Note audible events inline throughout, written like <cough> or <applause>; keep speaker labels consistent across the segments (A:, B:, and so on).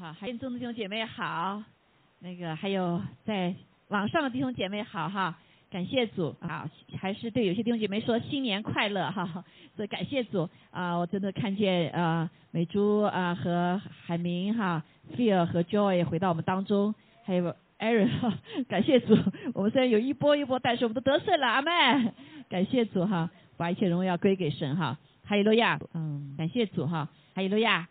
A: 哈，还有中的弟兄姐妹好，那个还有在网上的弟兄姐妹好哈，感谢主啊，还是对有些弟兄姐妹说新年快乐哈，所以感谢主啊，我真的看见啊美珠啊和海明哈，Fear 和 Joy 回到我们当中，还有 Aaron 哈，感谢主，我们虽然有一波一波，但是我们都得胜了，阿妹，感谢主哈，把一切荣耀归给神哈，哈利路亚，嗯，感谢主哈，哈利路亚。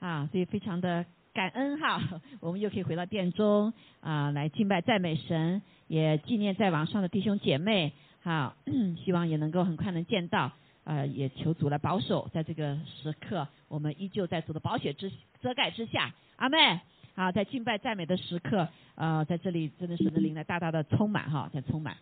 A: 啊，所以非常的感恩哈，<laughs> 我们又可以回到殿中啊，来敬拜赞美神，也纪念在网上的弟兄姐妹，好，<clears throat> 希望也能够很快能见到，呃，也求主来保守，在这个时刻，我们依旧在主的保险之遮盖之下，阿妹，好，在敬拜赞美的时刻，呃，在这里真的是能领来大大的充满哈，在充满，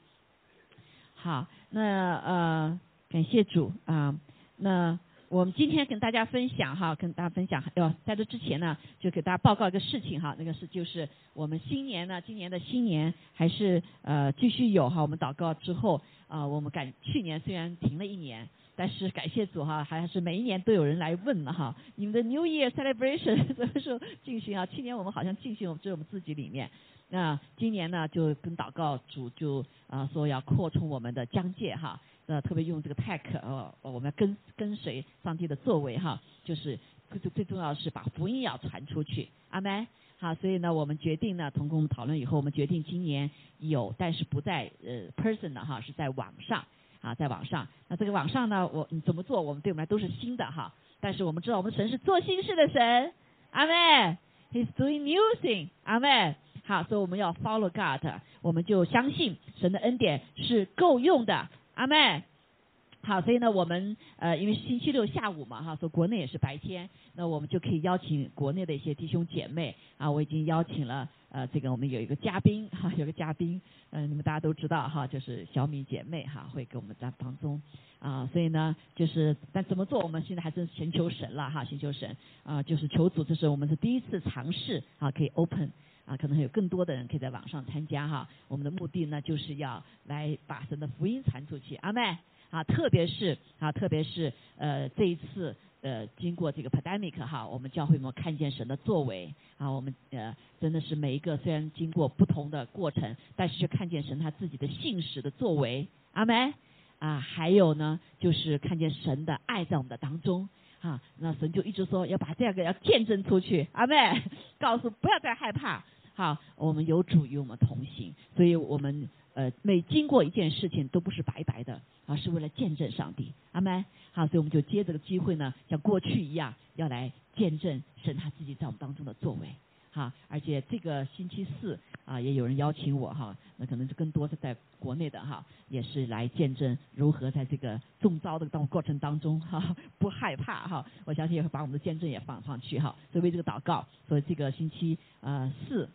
A: 好，那呃，感谢主啊，那。我们今天跟大家分享哈，跟大家分享，要在这之前呢，就给大家报告一个事情哈，那个是就是我们新年呢，今年的新年还是呃继续有哈，我们祷告之后啊，我们感去年虽然停了一年，但是感谢主哈，还是每一年都有人来问了哈，你们的 New Year Celebration 什么时候进行啊？去年我们好像进行只有我们自己里面，那今年呢就跟祷告主就啊说要扩充我们的疆界哈。呃，特别用这个 tech，呃，我们要跟跟随上帝的作为哈，就是最最重要是把福音要传出去，阿门。好，所以呢，我们决定呢，同跟我们讨论以后，我们决定今年有，但是不在呃 person 的哈，是在网上啊，在网上。那这个网上呢，我怎么做？我们对我们来都是新的哈，但是我们知道我们神是做新事的神，阿门。He's doing new thing，阿门。好，所以我们要 follow God，我们就相信神的恩典是够用的。阿妹，好，所以呢，我们呃，因为星期六下午嘛，哈，说国内也是白天，那我们就可以邀请国内的一些弟兄姐妹啊，我已经邀请了呃，这个我们有一个嘉宾哈，有个嘉宾，嗯，你们大家都知道哈，就是小米姐妹哈，会给我们在当中啊，所以呢，就是但怎么做，我们现在还是寻求神了哈，寻求神啊，就是求主，这是我们是第一次尝试啊，可以 open。啊，可能还有更多的人可以在网上参加哈。我们的目的呢，就是要来把神的福音传出去。阿妹啊，特别是啊，特别是呃，这一次呃，经过这个 pandemic 哈，我们教会们看见神的作为啊，我们呃，真的是每一个虽然经过不同的过程，但是却看见神他自己的信使的作为。阿妹啊，还有呢，就是看见神的爱在我们的当中。啊，那神就一直说要把这个要见证出去。阿妹，告诉不要再害怕。好，我们有主与我们同行，所以我们呃每经过一件事情都不是白白的，而是为了见证上帝，阿门。好，所以我们就借这个机会呢，像过去一样，要来见证神他自己在我们当中的作为。哈，而且这个星期四啊，也有人邀请我哈，那可能是更多是在国内的哈，也是来见证如何在这个中招的当过程当中哈不害怕哈。我相信也会把我们的见证也放上去哈，所以为这个祷告。所以这个星期呃四。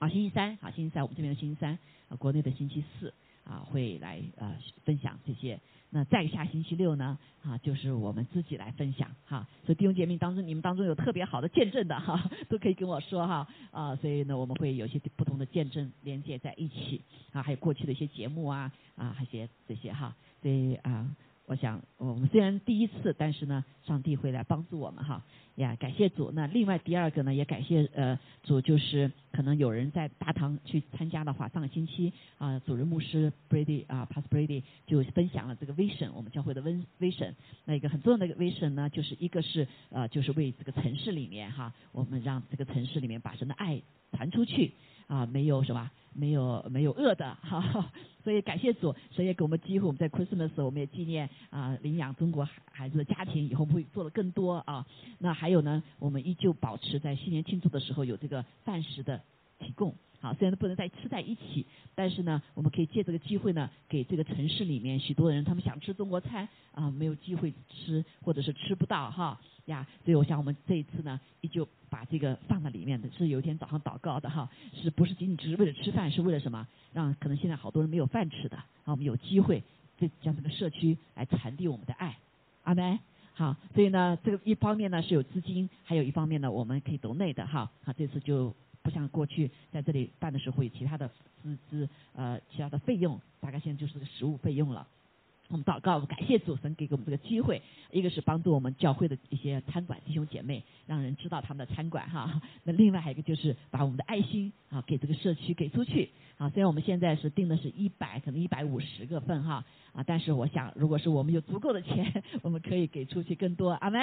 A: 啊，星期三，好，星期三我们这边的星期三，国内的星期四，啊，会来啊分享这些。那再下星期六呢，啊，就是我们自己来分享，哈。所以弟兄姐妹当中，你们当中有特别好的见证的哈，都可以跟我说哈。啊，所以呢，我们会有些不同的见证连接在一起，啊，还有过去的一些节目啊，啊，还些这些哈。所以啊。我想，我们虽然第一次，但是呢，上帝会来帮助我们哈呀，感谢主。那另外第二个呢，也感谢呃主，就是可能有人在大堂去参加的话，上个星期啊，主任牧师 Brady 啊，Pas Brady 就分享了这个 vision，我们教会的 vision。那一个很重要的 vision 呢，就是一个是呃，就是为这个城市里面哈，我们让这个城市里面把神的爱传出去。啊，没有什么？没有没有恶的哈哈，所以感谢主，神也给我们机会。我们在 Christmas 我们也纪念啊，领养中国孩子的家庭，以后会做的更多啊。那还有呢，我们依旧保持在新年庆祝的时候有这个饭食的提供。好，虽然不能再吃在一起，但是呢，我们可以借这个机会呢，给这个城市里面许多人，他们想吃中国餐啊，没有机会吃，或者是吃不到哈。呀，所以我想我们这一次呢，依旧把这个放在里面的，是有一天早上祷告的哈，是不是仅仅只是为了吃饭？是为了什么？让可能现在好多人没有饭吃的，啊，我们有机会这将这个社区来传递我们的爱，阿门。好，所以呢，这个一方面呢是有资金，还有一方面呢我们可以读内的哈。好，这次就像过去在这里办的时候有其他的资资呃其他的费用，大概现在就是个实物费用了。我们祷告，感谢主神给我们这个机会，一个是帮助我们教会的一些餐馆弟兄姐妹，让人知道他们的餐馆哈。那另外还有一个就是把我们的爱心啊给这个社区给出去啊。虽然我们现在是定的是一百，可能一百五十个份哈啊，但是我想，如果是我们有足够的钱，<laughs> 我们可以给出去更多。阿门。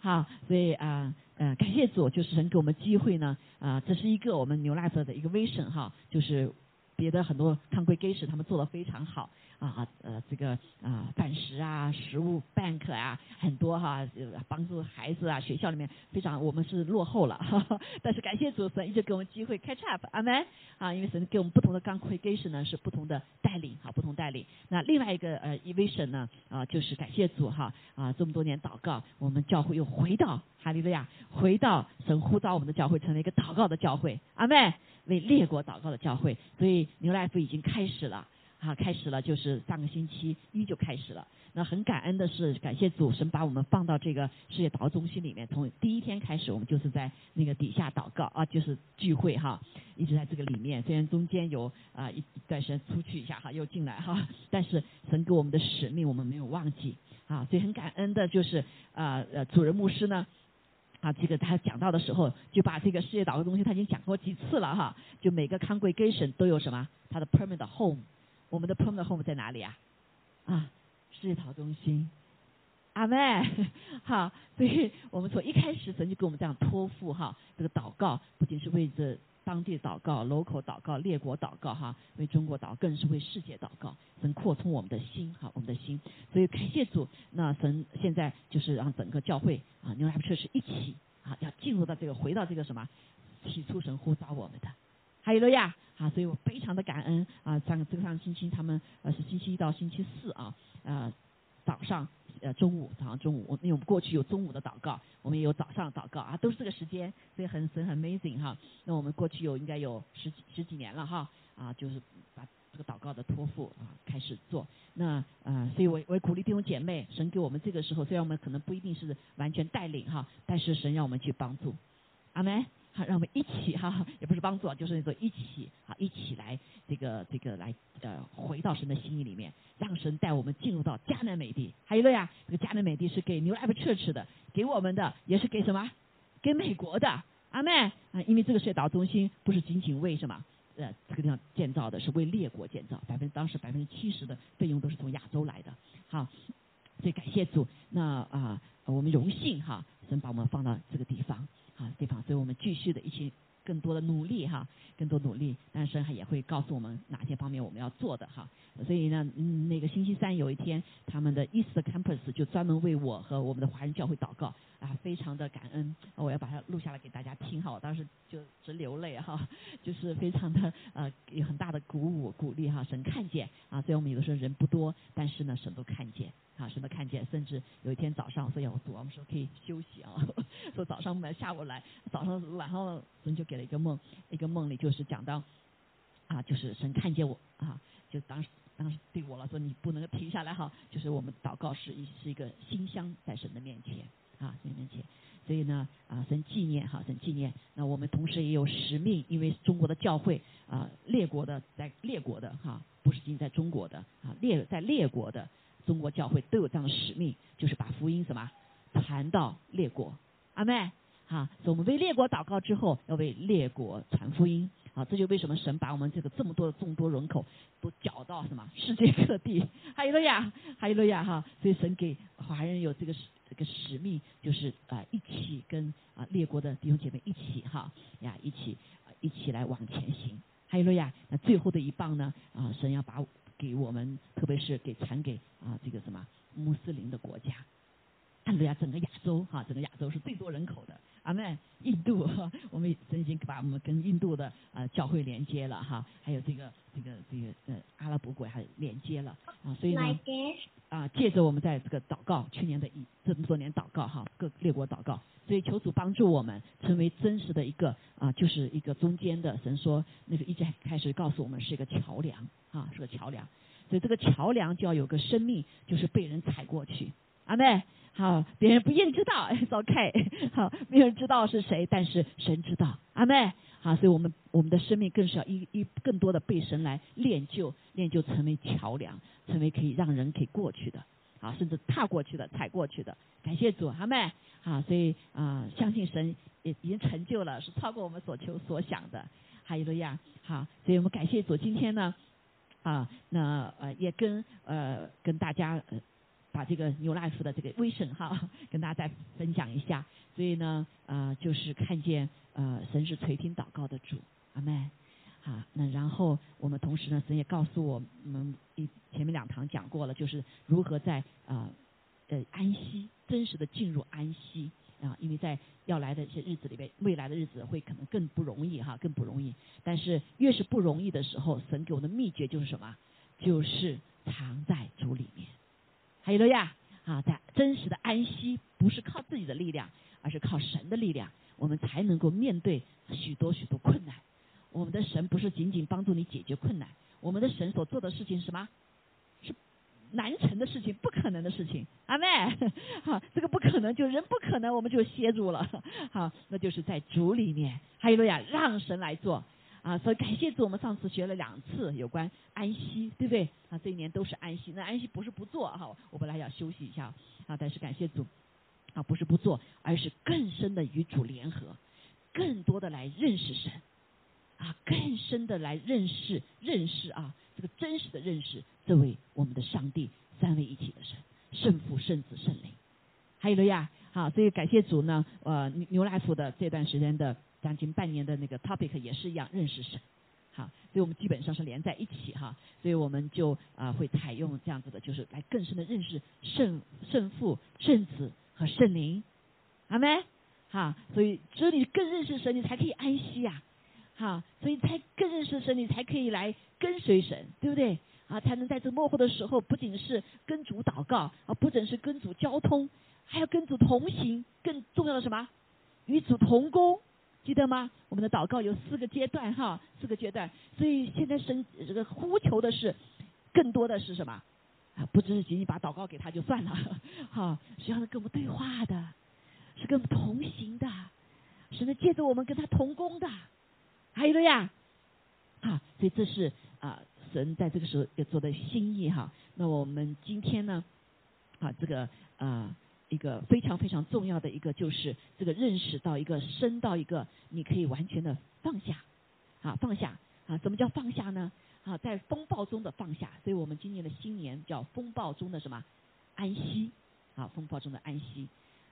A: 好，所以啊呃，感谢主，就是神给我们机会呢啊，这是一个我们牛拉德的一个 vision 哈，就是别的很多 congregation 他们做的非常好。啊呃这个啊饭食啊食物 bank 啊很多哈帮助孩子啊学校里面非常我们是落后了，<laughs> 但是感谢主神一直给我们机会 catch up 阿门啊因为神给我们不同的 congregation 呢是不同的带领好不同带领那另外一个呃 evasion 呢啊就是感谢主哈啊这么多年祷告我们教会又回到哈利路亚回到神呼召我们的教会成为一个祷告的教会阿门为列国祷告的教会所以牛来福已经开始了。啊，开始了，就是上个星期一就开始了。那很感恩的是，感谢主神把我们放到这个世界祷告中心里面。从第一天开始，我们就是在那个底下祷告啊，就是聚会哈，一直在这个里面。虽然中间有啊一一段时间出去一下哈，又进来哈，但是神给我们的使命我们没有忘记啊。所以很感恩的就是啊呃主任牧师呢啊，这个他讲到的时候就把这个世界祷告中心他已经讲过几次了哈，就每个 congregation 都有什么他的 permanent home。我们的 permanent home 在哪里啊？啊，世界祷告中心，阿妹，好，所以我们从一开始神就给我们这样托付哈，这个祷告不仅是为着当地祷告、local 祷告、列国祷告哈，为中国祷，更是为世界祷告，神扩充我们的心哈，我们的心，所以感谢主，那神现在就是让整个教会啊，New Life Church 一起啊，要进入到这个回到这个什么，起初神呼召我们的。还有了呀，啊，所以我非常的感恩啊。上这个上星期他们呃是星期一到星期四啊，呃早上呃中午早上中午，我因为我们过去有中午的祷告，我们也有早上祷告啊，都是这个时间，所以很神很 amazing 哈。那我们过去有应该有十几十几年了哈，啊就是把这个祷告的托付啊开始做。那呃，所以我我也鼓励弟兄姐妹，神给我们这个时候，虽然我们可能不一定是完全带领哈，但是神让我们去帮助，阿门。好，让我们一起哈，也不是帮助啊，就是那种一起啊，一起来这个这个来呃，回到神的心意里面，让神带我们进入到迦南美地。还有一个呀，这个迦南美地是给 New Life Church 的，给我们的也是给什么？给美国的阿妹啊，因为这个世界中心不是仅仅为什么呃这个地方建造的，是为列国建造，百分当时百分之七十的费用都是从亚洲来的。好，所以感谢主，那啊我们荣幸哈，神把我们放到这个地方。啊，地方，所以我们继续的一起更多的努力哈，更多努力，但是也会告诉我们哪些方面我们要做的哈。所以呢，嗯，那个星期三有一天，他们的 East Campus 就专门为我和我们的华人教会祷告啊，非常的感恩，我要把它录下来给大家听哈。我当时就直流泪哈，<laughs> 就是非常的呃有很大的鼓舞鼓励哈。神看见啊，虽然我们有的时候人不多，但是呢，神都看见。啊，什么看见？甚至有一天早上，所以我读我们说可以休息啊，<laughs> 说早上来，下午来，早上晚上神就给一个梦，一个梦里就是讲到，啊，就是神看见我啊，就当时当时对我了说你不能停下来哈，就是我们祷告是一是一个馨香在神的面前啊，神面前，所以呢啊，神纪念哈，神纪念，那我们同时也有使命，因为中国的教会啊，列国的在列国的哈，不是仅在中国的啊，列在列国的。中国教会都有这样的使命，就是把福音什么传到列国，阿妹，哈，所以我们为列国祷告之后，要为列国传福音，啊，这就为什么神把我们这个这么多的众多人口都搅到什么世界各地，还有了呀，还有了呀，哈，所以神给华人有这个这个使命，就是啊，一起跟啊列国的弟兄姐妹一起哈呀，一起一起来往前行，还有了呀，那最后的一棒呢，啊，神要把。给我们，特别是给传给啊这个什么穆斯林的国家，看对呀，整个亚洲哈，整个亚洲是最多人口的。阿妹，印度，我们曾经把我们跟印度的呃教会连接了哈，还有这个这个这个呃阿拉伯国还连接了啊，所以呢啊借着我们在这个祷告，去年的一这么多年祷告哈，各列国祷告，所以求主帮助我们成为真实的一个啊，就是一个中间的神说那个一直开始告诉我们是一个桥梁啊，是个桥梁，所以这个桥梁就要有个生命，就是被人踩过去。阿妹。好，别人不一定知道，<laughs> OK，好，没有人知道是谁，但是神知道，阿妹，好，所以我们我们的生命更是要一一更多的被神来练就，练就成为桥梁，成为可以让人可以过去的，啊，甚至踏过去的、踩过去的。感谢主，阿妹？好，所以啊，相信神也已经成就了，是超过我们所求所想的。哈利路亚！好，所以我们感谢主，今天呢，啊，那呃也跟呃跟大家呃把这个牛奶 e 的这个威神哈，<laughs> 跟大家再分享一下。所以呢，呃，就是看见呃神是垂听祷告的主，阿妹。好，那然后我们同时呢，神也告诉我们一前面两堂讲过了，就是如何在啊呃安息，真实的进入安息。啊，因为在要来的一些日子里边，未来的日子会可能更不容易哈，更不容易。但是越是不容易的时候，神给我的秘诀就是什么？就是藏在主里面。还有了呀，啊，在真实的安息，不是靠自己的力量，而是靠神的力量，我们才能够面对许多许多困难。我们的神不是仅仅帮助你解决困难，我们的神所做的事情是什么？是难成的事情，不可能的事情，阿妹，好，这个不可能，就人不可能，我们就歇住了，好，那就是在主里面，还有了呀，让神来做，啊，所以感谢主，我们上次学了两次有关安息，对不对？啊，这一年都是安息，那安息不是不做哈，我本来要休息一下，啊，但是感谢主，啊，不是不做，而是更深的与主联合，更多的来认识神，啊，更深的来认识认识啊。这个真实的认识，这位我们的上帝三位一体的神，圣父、圣子、圣灵，还有了呀，好，所以感谢主呢，呃，牛来福的这段时间的将近半年的那个 topic 也是一样，认识神，好，所以我们基本上是连在一起哈，所以我们就啊会采用这样子的，就是来更深的认识圣圣父、圣子和圣灵，好没？好，所以只有你更认识神，你才可以安息呀。好，所以才更认识神，你才可以来跟随神，对不对？啊，才能在这幕后的时候，不仅是跟主祷告，啊，不仅是跟主交通，还要跟主同行。更重要的什么？与主同工，记得吗？我们的祷告有四个阶段，哈，四个阶段。所以现在神这个呼求的是，更多的是什么？啊，不只是仅仅把祷告给他就算了，<laughs> 哈，是要跟我们对话的，是跟我们同行的，是能借着我们跟他同工的。还有了呀，好，所以这是啊神在这个时候要做的心意哈。那我们今天呢，啊这个啊一个非常非常重要的一个就是这个认识到一个升到一个你可以完全的放下，啊放下啊什么叫放下呢？啊在风暴中的放下。所以我们今年的新年叫风暴中的什么安息啊风暴中的安息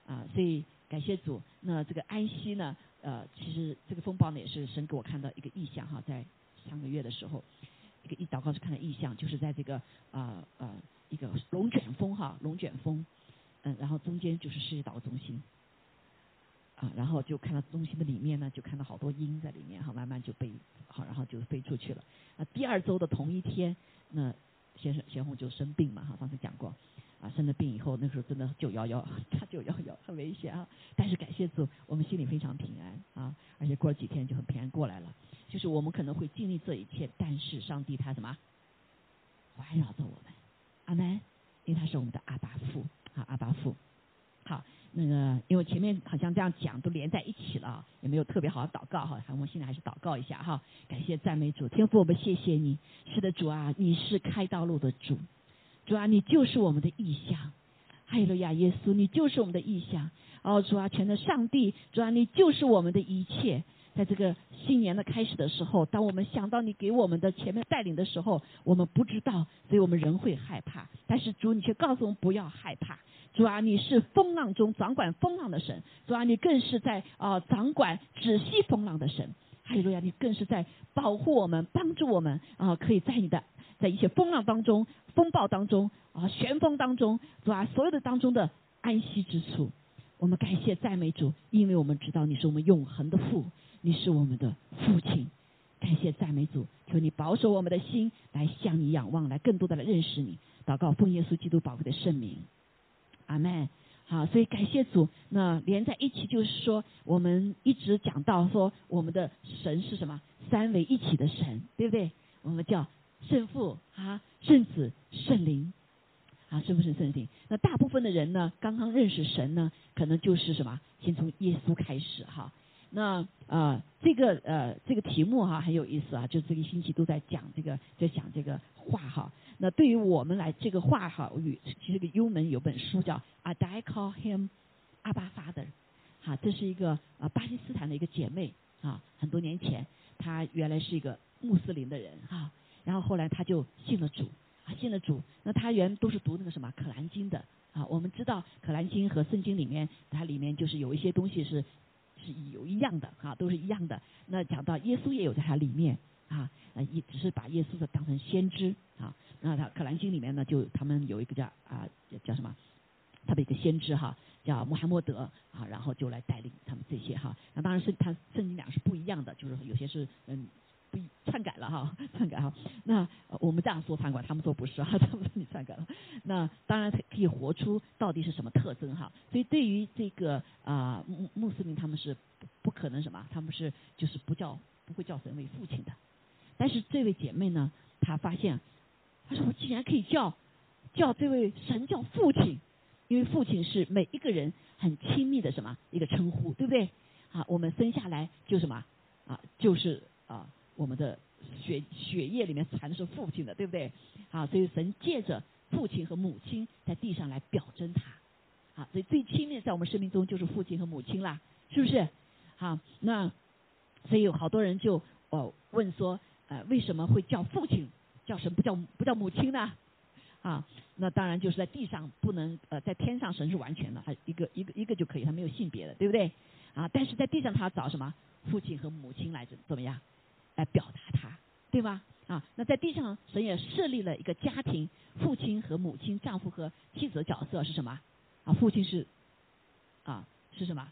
A: 啊所以感谢主。那这个安息呢？呃，其实这个风暴呢，也是神给我看到一个意象哈，在上个月的时候，一个一祷告是看到意象，就是在这个啊呃一个龙卷风哈，龙卷风，嗯，然后中间就是世界祷告中心，啊，然后就看到中心的里面呢，就看到好多鹰在里面哈，慢慢就被好，然后就飞出去了。啊，第二周的同一天，那先生贤红就生病嘛哈，上次讲过。啊，生了病以后，那时候真的九幺幺，他九幺幺很危险啊。但是感谢主，我们心里非常平安啊，而且过了几天就很平安过来了。就是我们可能会经历这一切，但是上帝他什么环绕着我们，阿门。因为他是我们的阿巴父，好阿巴父。好，那个因为前面好像这样讲都连在一起了，也没有特别好的祷告哈。我们现在还是祷告一下哈，感谢赞美主，天父我们谢谢你，是的主啊，你是开道路的主。主啊，你就是我们的意象，哈利路亚，耶稣，你就是我们的意象。哦，主啊，全的上帝，主啊，你就是我们的一切。在这个新年的开始的时候，当我们想到你给我们的前面带领的时候，我们不知道，所以我们人会害怕。但是主，你却告诉我们不要害怕。主啊，你是风浪中掌管风浪的神。主啊，你更是在啊掌管止息风浪的神。哈利路亚，你更是在保护我们，帮助我们啊，可以在你的。在一些风浪当中、风暴当中啊、旋风当中，是吧？所有的当中的安息之处，我们感谢赞美主，因为我们知道你是我们永恒的父，你是我们的父亲。感谢赞美主，求你保守我们的心，来向你仰望，来更多的来认识你。祷告奉耶稣基督宝贵的圣名，阿门。好，所以感谢主。那连在一起就是说，我们一直讲到说，我们的神是什么？三位一体的神，对不对？我们叫。圣父啊，圣子、圣灵啊，圣父是圣灵？那大部分的人呢，刚刚认识神呢，可能就是什么？先从耶稣开始哈。那呃，这个呃，这个题目哈很有意思啊，就这个星期都在讲这个，在讲这个话哈。那对于我们来，这个话哈，与其实个幽门有本书叫《I Die Call Him 阿巴 Father》，哈，这是一个啊巴基斯坦的一个姐妹啊，很多年前她原来是一个穆斯林的人哈，然后后来她就信了主啊，信了主。那她原都是读那个什么《可兰经》的啊，我们知道《可兰经》和圣经里面，它里面就是有一些东西是。是有一样的哈，都是一样的。那讲到耶稣也有在它里面啊，也，只是把耶稣的当成先知啊。那他可兰经里面呢，就他们有一个叫啊叫什么，他的一个先知哈，叫穆罕默德啊，然后就来带领他们这些哈。那当然是他圣经两个是不一样的，就是有些是嗯。不一了哈，<laughs> 篡改哈。那我们这样说篡改，他们说不是哈，<laughs> 他们说你篡改了。那当然可以活出到底是什么特征哈。所以对于这个啊穆穆斯林，他们是不可能什么，他们是就是不叫不会叫神为父亲的。但是这位姐妹呢，她发现，她说我竟然可以叫叫这位神叫父亲，因为父亲是每一个人很亲密的什么一个称呼，对不对？啊，我们生下来就什么啊，就是啊。我们的血血液里面传的是父亲的，对不对？啊，所以神借着父亲和母亲在地上来表征他，啊，所以最亲密在我们生命中就是父亲和母亲啦，是不是？啊，那所以有好多人就哦问说，呃，为什么会叫父亲叫神不叫不叫母亲呢？啊，那当然就是在地上不能呃，在天上神是完全的，他一个一个一个就可以，他没有性别的，对不对？啊，但是在地上他要找什么父亲和母亲来怎怎么样？来表达他，对吗？啊，那在地上，神也设立了一个家庭，父亲和母亲、丈夫和妻子的角色是什么？啊，父亲是啊，是什么？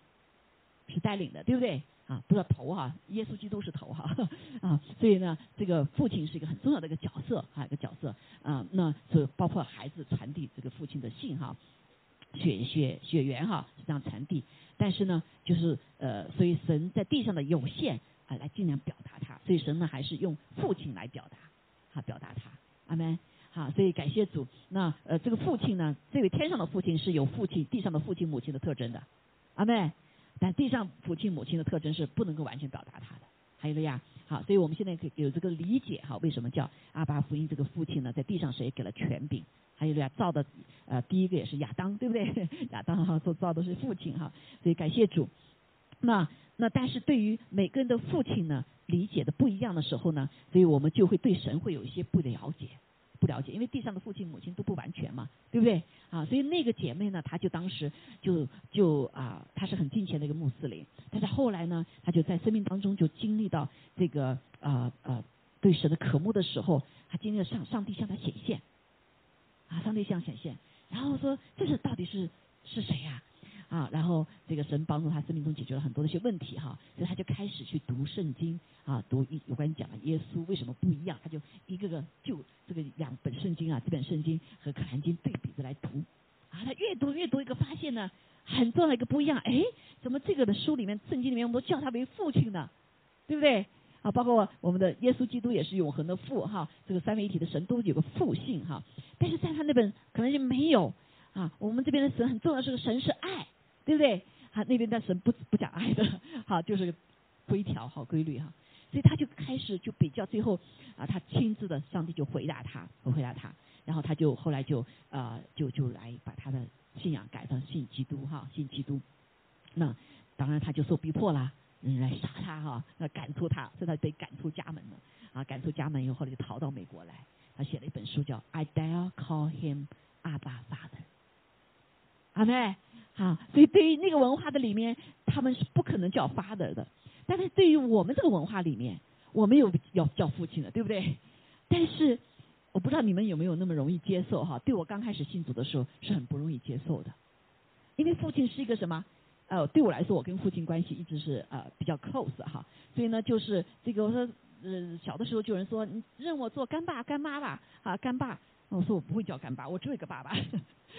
A: 是带领的，对不对？啊，不是头哈，耶稣基督是头哈 <laughs> 啊，所以呢，这个父亲是一个很重要的一个角色啊，一个角色啊，那是包括孩子传递这个父亲的信哈，血血血缘哈是这样传递，但是呢，就是呃，所以神在地上的有限。来尽量表达他，所以神呢还是用父亲来表达，哈，表达他，阿门，好，所以感谢主。那呃，这个父亲呢，这位天上的父亲是有父亲、地上的父亲、母亲的特征的，阿门。但地上父亲、母亲的特征是不能够完全表达他的，还有了呀。好，所以我们现在可以有这个理解，哈，为什么叫阿巴福音这个父亲呢？在地上谁给了权柄？还有了呀，造的呃第一个也是亚当，对不对？<laughs> 亚当哈所造的是父亲哈，所以感谢主。那。那但是对于每个人的父亲呢，理解的不一样的时候呢，所以我们就会对神会有一些不了解，不了解，因为地上的父亲母亲都不完全嘛，对不对？啊，所以那个姐妹呢，她就当时就就啊，她是很近前的一个穆斯林，但是后来呢，她就在生命当中就经历到这个啊啊对神的渴慕的时候，她经历了上上帝向她显现，啊，上帝向显现，然后说这是到底是是谁呀？啊然后这个神帮助他生命中解决了很多的一些问题哈，所以他就开始去读圣经啊，读一有关讲耶稣为什么不一样，他就一个个就这个两本圣经啊，这本圣经和可兰经对比着来读啊，他越读越读一个发现呢，很重要的一个不一样，哎，怎么这个的书里面圣经里面我们都叫他为父亲呢，对不对？啊，包括我们的耶稣基督也是永恒的父哈，这个三位一体的神都有个父性哈，但是在他那本可能就没有啊，我们这边的神很重要是个神是爱。对不对？他那边的神不不讲爱的，好就是规条好规律哈，所以他就开始就比较，最后啊，他亲自的上帝就回答他，回答他，然后他就后来就啊就就来把他的信仰改成信基督哈，信基督。那当然他就受逼迫啦，人来杀他哈，那赶出他，所以他被赶出家门了啊，赶出家门以后，后来就逃到美国来，他写了一本书叫《I Dare Call Him Abba Father》，阿妹。啊，所以对于那个文化的里面，他们是不可能叫 father 的。但是对于我们这个文化里面，我们有要叫父亲的，对不对？但是我不知道你们有没有那么容易接受哈？对我刚开始信主的时候是很不容易接受的，因为父亲是一个什么？呃，对我来说，我跟父亲关系一直是呃比较 close 哈。所以呢，就是这个我说，呃，小的时候就有人说，你认我做干爸干妈吧，啊，干爸。我说我不会叫干爸，我只有一个爸爸，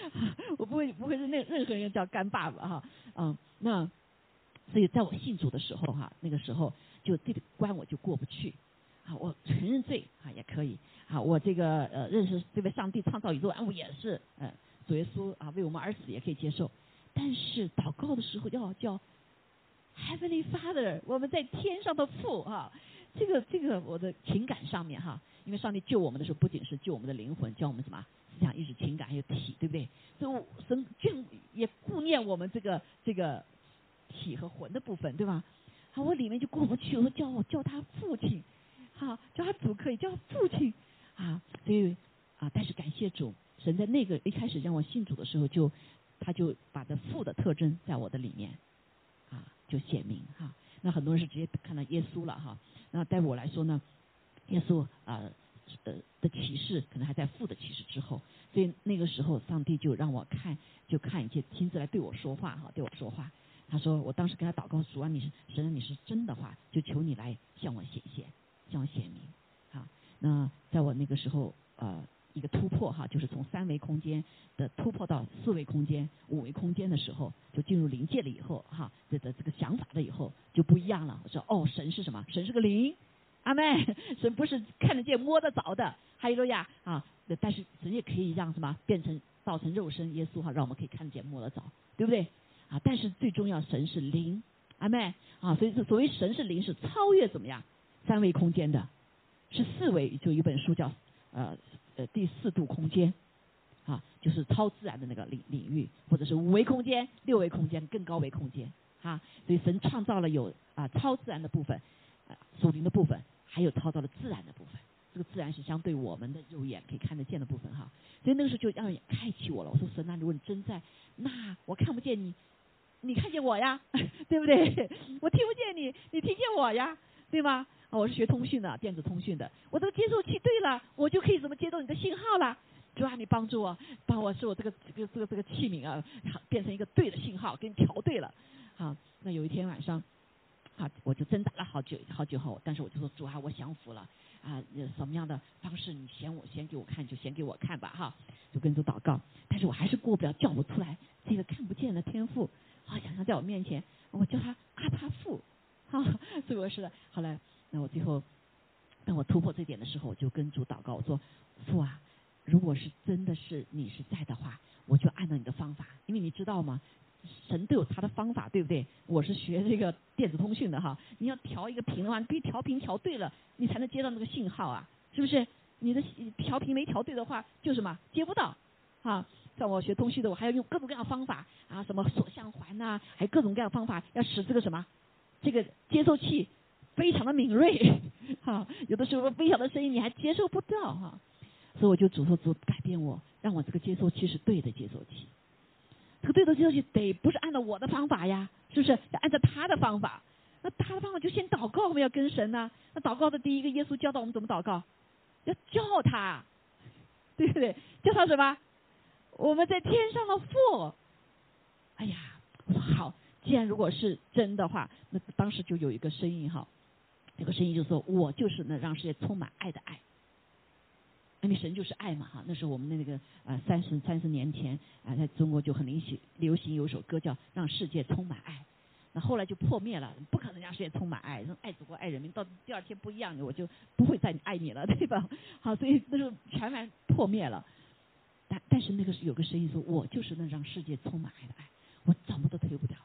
A: <laughs> 我不会不会是那任何人叫干爸爸哈，嗯，那所以在我信主的时候哈，那个时候就这个关我就过不去，啊，我承认罪啊也可以，啊，我这个呃认识这位上帝创造宇宙万物也是，嗯，主耶稣啊为我们而死也可以接受，但是祷告的时候要叫 Heavenly Father，我们在天上的父啊，这个这个我的情感上面哈，因为上帝救我们的时候，不仅是救我们的灵魂，教我们什么思想、意识、情感还有体，对不对？所以神眷也顾念我们这个这个体和魂的部分，对吧？好，我里面就过不去，我说叫我叫他父亲，好，叫他主可以叫他父亲啊，所以啊，但是感谢主，神在那个一开始让我信主的时候，就他就把这父的特征在我的里面啊就显明哈。那很多人是直接看到耶稣了哈。那对我来说呢，耶稣啊呃的启示可能还在父的启示之后，所以那个时候上帝就让我看，就看一切亲自来对我说话哈，对我说话。他说：“我当时跟他祷告说，啊，你是神，你是真的话，就求你来向我显现，向我显明。好，那在我那个时候，呃，一个突破哈，就是从三维空间的突破到四维空间、五维空间的时候，就进入灵界了以后，哈，这的这个想法了以后就不一样了。我说，哦，神是什么？神是个灵，阿妹，神不是看得见、摸得着的。哈利路亚啊！但是神也可以让什么变成造成肉身，耶稣哈，让我们可以看得见、摸得着，对不对？”啊！但是最重要，神是灵，阿妹啊！所以是所谓神是灵，是超越怎么样三维空间的，是四维。就一本书叫呃呃第四度空间，啊，就是超自然的那个领领域，或者是五维空间、六维空间、更高维空间，哈。所以神创造了有啊超自然的部分，啊属灵的部分，还有创造了自然的部分。这个自然是相对我们的肉眼可以看得见的部分哈。所以那个时候就让人开启我了。我说神啊，如果你真在，那我看不见你。你看见我呀，<laughs> 对不对？<laughs> 我听不见你，你听见我呀，对吗？我是学通讯的，电子通讯的。我这个接收器对了，我就可以怎么接收你的信号了？主啊，你帮助我，帮我使我这个这个这个这个器皿啊，变成一个对的信号，给你调对了。好，那有一天晚上，好，我就挣扎了好久好久后，但是我就说主啊，我降服了啊，什么样的方式你先我先给我看就先给我看吧哈，就跟着祷告，但是我还是过不了，叫不出来这个看不见的天赋。好，想象在我面前，我叫他阿帕父，哈，所以我是后来，那我最后，当我突破这点的时候，我就跟主祷告，我说父啊，如果是真的是你是在的话，我就按照你的方法，因为你知道吗？神都有他的方法，对不对？我是学这个电子通讯的哈，你要调一个频的话，你必须调频调对了，你才能接到那个信号啊，是不是？你的调频没调对的话，就什么接不到，啊。像我学通讯的，我还要用各种各样方法啊，什么锁相环呐，还有各种各样方法，要使这个什么，这个接收器非常的敏锐，哈，有的时候微小的声音你还接受不到哈，所以我就主说主改变我，让我这个接收器是对的接收器，这个对的接收器得不是按照我的方法呀，是不是？要按照他的方法，那他的方法就先祷告，我们要跟神呐，那祷告的第一个，耶稣教导我们怎么祷告，要叫他，对不对？叫他什么？我们在天上的父，哎呀，我说好，既然如果是真的话，那当时就有一个声音哈，这个声音就说：“我就是能让世界充满爱的爱。”因为神就是爱嘛哈。那时候我们的那个啊，三十三十年前啊，在中国就很流行流行有首歌叫《让世界充满爱》，那后来就破灭了，不可能让世界充满爱，爱祖国爱人民，到第二天不一样，我就不会再爱你了，对吧？好，所以那时候全然破灭了。但但是那个有个声音说，我就是能让世界充满爱的爱，我怎么都推不掉，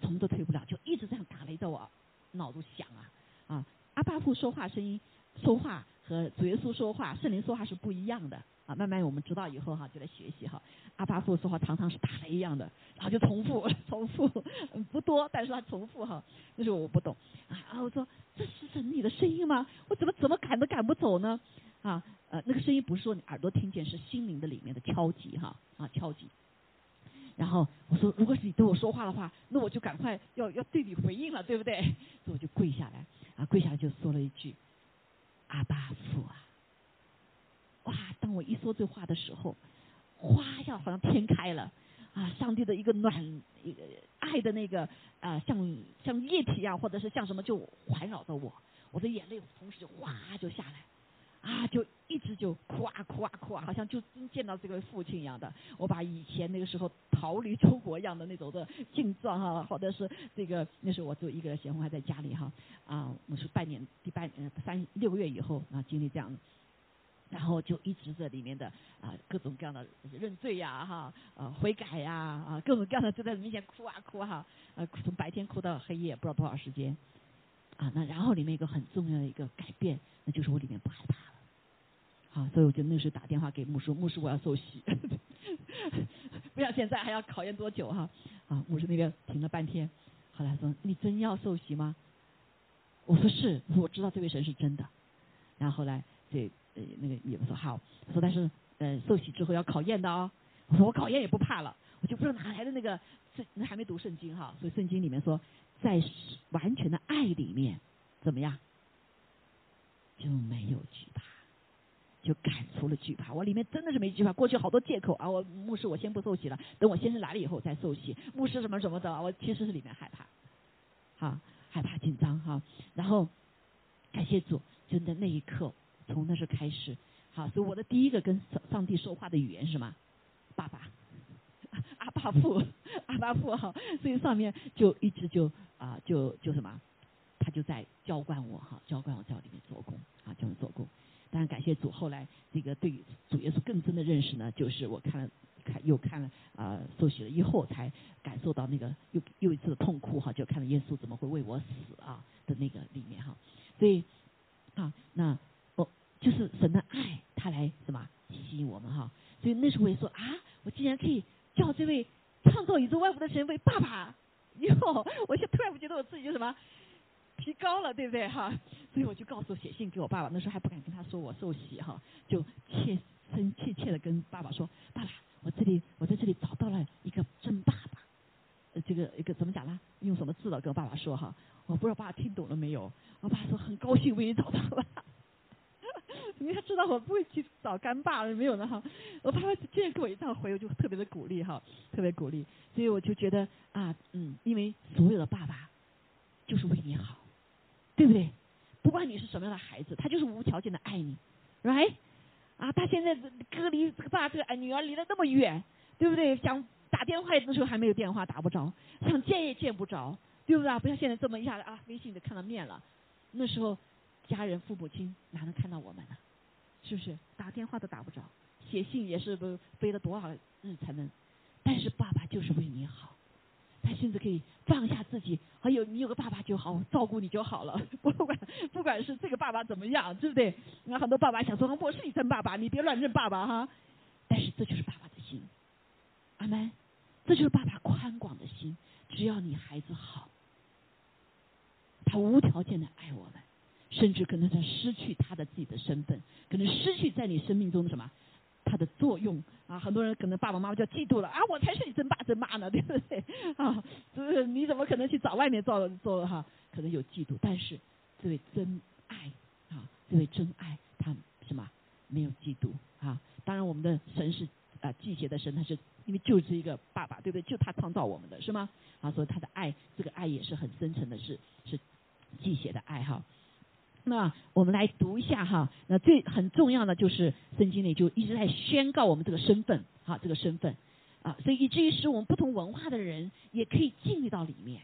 A: 怎么都推不了，就一直这样打雷在我脑子响啊啊！阿巴父说话声音说话和主耶稣说话、圣灵说话是不一样的啊。慢慢我们知道以后哈，就来学习哈。阿巴父说话常常是打雷一样的，然后就重复 <laughs> 重复，不多，但是他重复哈。那时候我不懂啊，我说这是神你的声音吗？我怎么怎么赶都赶不走呢？啊，呃，那个声音不是说你耳朵听见，是心灵的里面的敲击哈，啊，敲击。然后我说，如果是你对我说话的话，那我就赶快要要对你回应了，对不对？所 <laughs> 以我就跪下来，啊，跪下来就说了一句：“阿巴父啊！”哇，当我一说这话的时候，哗一下好像天开了，啊，上帝的一个暖一个爱的那个啊，像像液体一样，或者是像什么就环绕着我，我的眼泪同时就哗就下来。啊，就一直就哭啊哭啊哭啊，好像就真见到这个父亲一样的。我把以前那个时候逃离出国一样的那种的境状哈，或者是这个那时候我做一个人闲红还在家里哈啊，我是半年第半呃三六个月以后啊经历这样然后就一直在里面的啊各种各样的认罪呀哈呃悔改呀啊各种各样的就在面前哭啊哭哈呃从白天哭到黑夜不知道多少时间啊那然后里面一个很重要的一个改变那就是我里面不害怕了好所以我就那时候打电话给牧师牧师我要受洗 <laughs> 不像现在还要考验多久哈啊牧师那边停了半天后来说你真要受洗吗我说是我知道这位神是真的然后后来这。呃，那个也不说好，说但是呃，受洗之后要考验的哦。我说我考验也不怕了，我就不知道哪来的那个圣，还没读圣经哈，所以圣经里面说，在完全的爱里面怎么样，就没有惧怕，就赶出了惧怕。我里面真的是没惧怕。过去好多借口啊，我牧师我先不受洗了，等我先生来了以后再受洗。牧师什么什么的，我其实是里面害怕，好害怕紧张哈。然后感谢主，就在那一刻。从那时开始，好，所以我的第一个跟上上帝说话的语言是什么？爸爸，阿爸父，阿爸父哈，所以上面就一直就啊，就就什么，他就在浇灌我哈，浇灌我在里面做工啊，就是做工。当然感谢主，后来这个对主耶稣更深的认识呢，就是我看了看又看了啊，受洗了以后才感受到那个又又一次的痛苦哈，就看了耶稣怎么会为我死啊的那个里面哈，所以啊那。就是神的爱，他来什么吸引我们哈？所以那时候我也说啊，我竟然可以叫这位创造宇宙万物的神为爸爸，哟！我就突然觉得我自己就什么提高了，对不对哈？<laughs> 所以我就告诉写信给我爸爸，那时候还不敢跟他说我受洗哈，就切真切切的跟爸爸说，爸爸，我这里我在这里找到了一个真爸爸，呃，这个一个怎么讲呢？用什么字了？跟我爸爸说哈，我不知道爸爸听懂了没有？我爸说很高兴为你找到了。因为他知道我不会去找干爸了，没有呢哈。我爸爸这样给我一趟回，我就特别的鼓励哈，特别鼓励。所以我就觉得啊，嗯，因为所有的爸爸就是为你好，对不对？不管你是什么样的孩子，他就是无条件的爱你，right？啊，他现在隔离这个爸这个女儿离得那么远，对不对？想打电话那时候还没有电话打不着，想见也见不着，对不对？不像现在这么一下子啊，微信就看到面了。那时候。家人父母亲哪能看到我们呢？是不是打电话都打不着，写信也是都飞了多少日才能？但是爸爸就是为你好，他甚至可以放下自己，还有你有个爸爸就好，照顾你就好了。<laughs> 不管不管是这个爸爸怎么样，对不对？那很多爸爸想说我是你真爸爸，你别乱认爸爸哈。但是这就是爸爸的心，阿门。这就是爸爸宽广的心，只要你孩子好，他无条件的爱我们。甚至可能在失去他的自己的身份，可能失去在你生命中的什么，他的作用啊！很多人可能爸爸妈妈就嫉妒了啊！我才是你真爸真妈呢，<laughs> 对不对？啊，就是你怎么可能去找外面做做哈？可能有嫉妒，但是这位真爱啊，这位真爱，他什么没有嫉妒啊？当然，我们的神是啊，季节的神，他是因为就是一个爸爸，对不对？就他创造我们的是吗？啊，所以他的爱，这个爱也是很深沉的，是是季节的爱哈。那我们来读一下哈，那最很重要的就是圣经里就一直在宣告我们这个身份，哈，这个身份啊，所以以至于使我们不同文化的人也可以进入到里面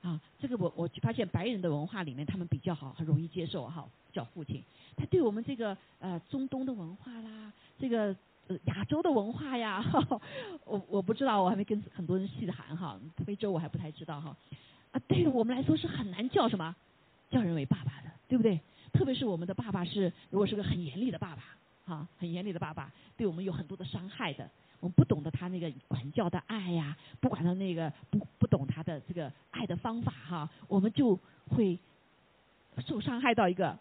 A: 啊。这个我我发现白人的文化里面他们比较好，很容易接受哈，叫父亲。他对我们这个呃中东的文化啦，这个亚洲的文化呀，<laughs> 我我不知道，我还没跟很多人细谈哈。非洲我还不太知道哈。啊，对于我们来说是很难叫什么，叫人为爸爸。对不对？特别是我们的爸爸是，如果是个很严厉的爸爸，哈，很严厉的爸爸，对我们有很多的伤害的。我们不懂得他那个管教的爱呀，不管他那个不不懂他的这个爱的方法哈，我们就会受伤害到一个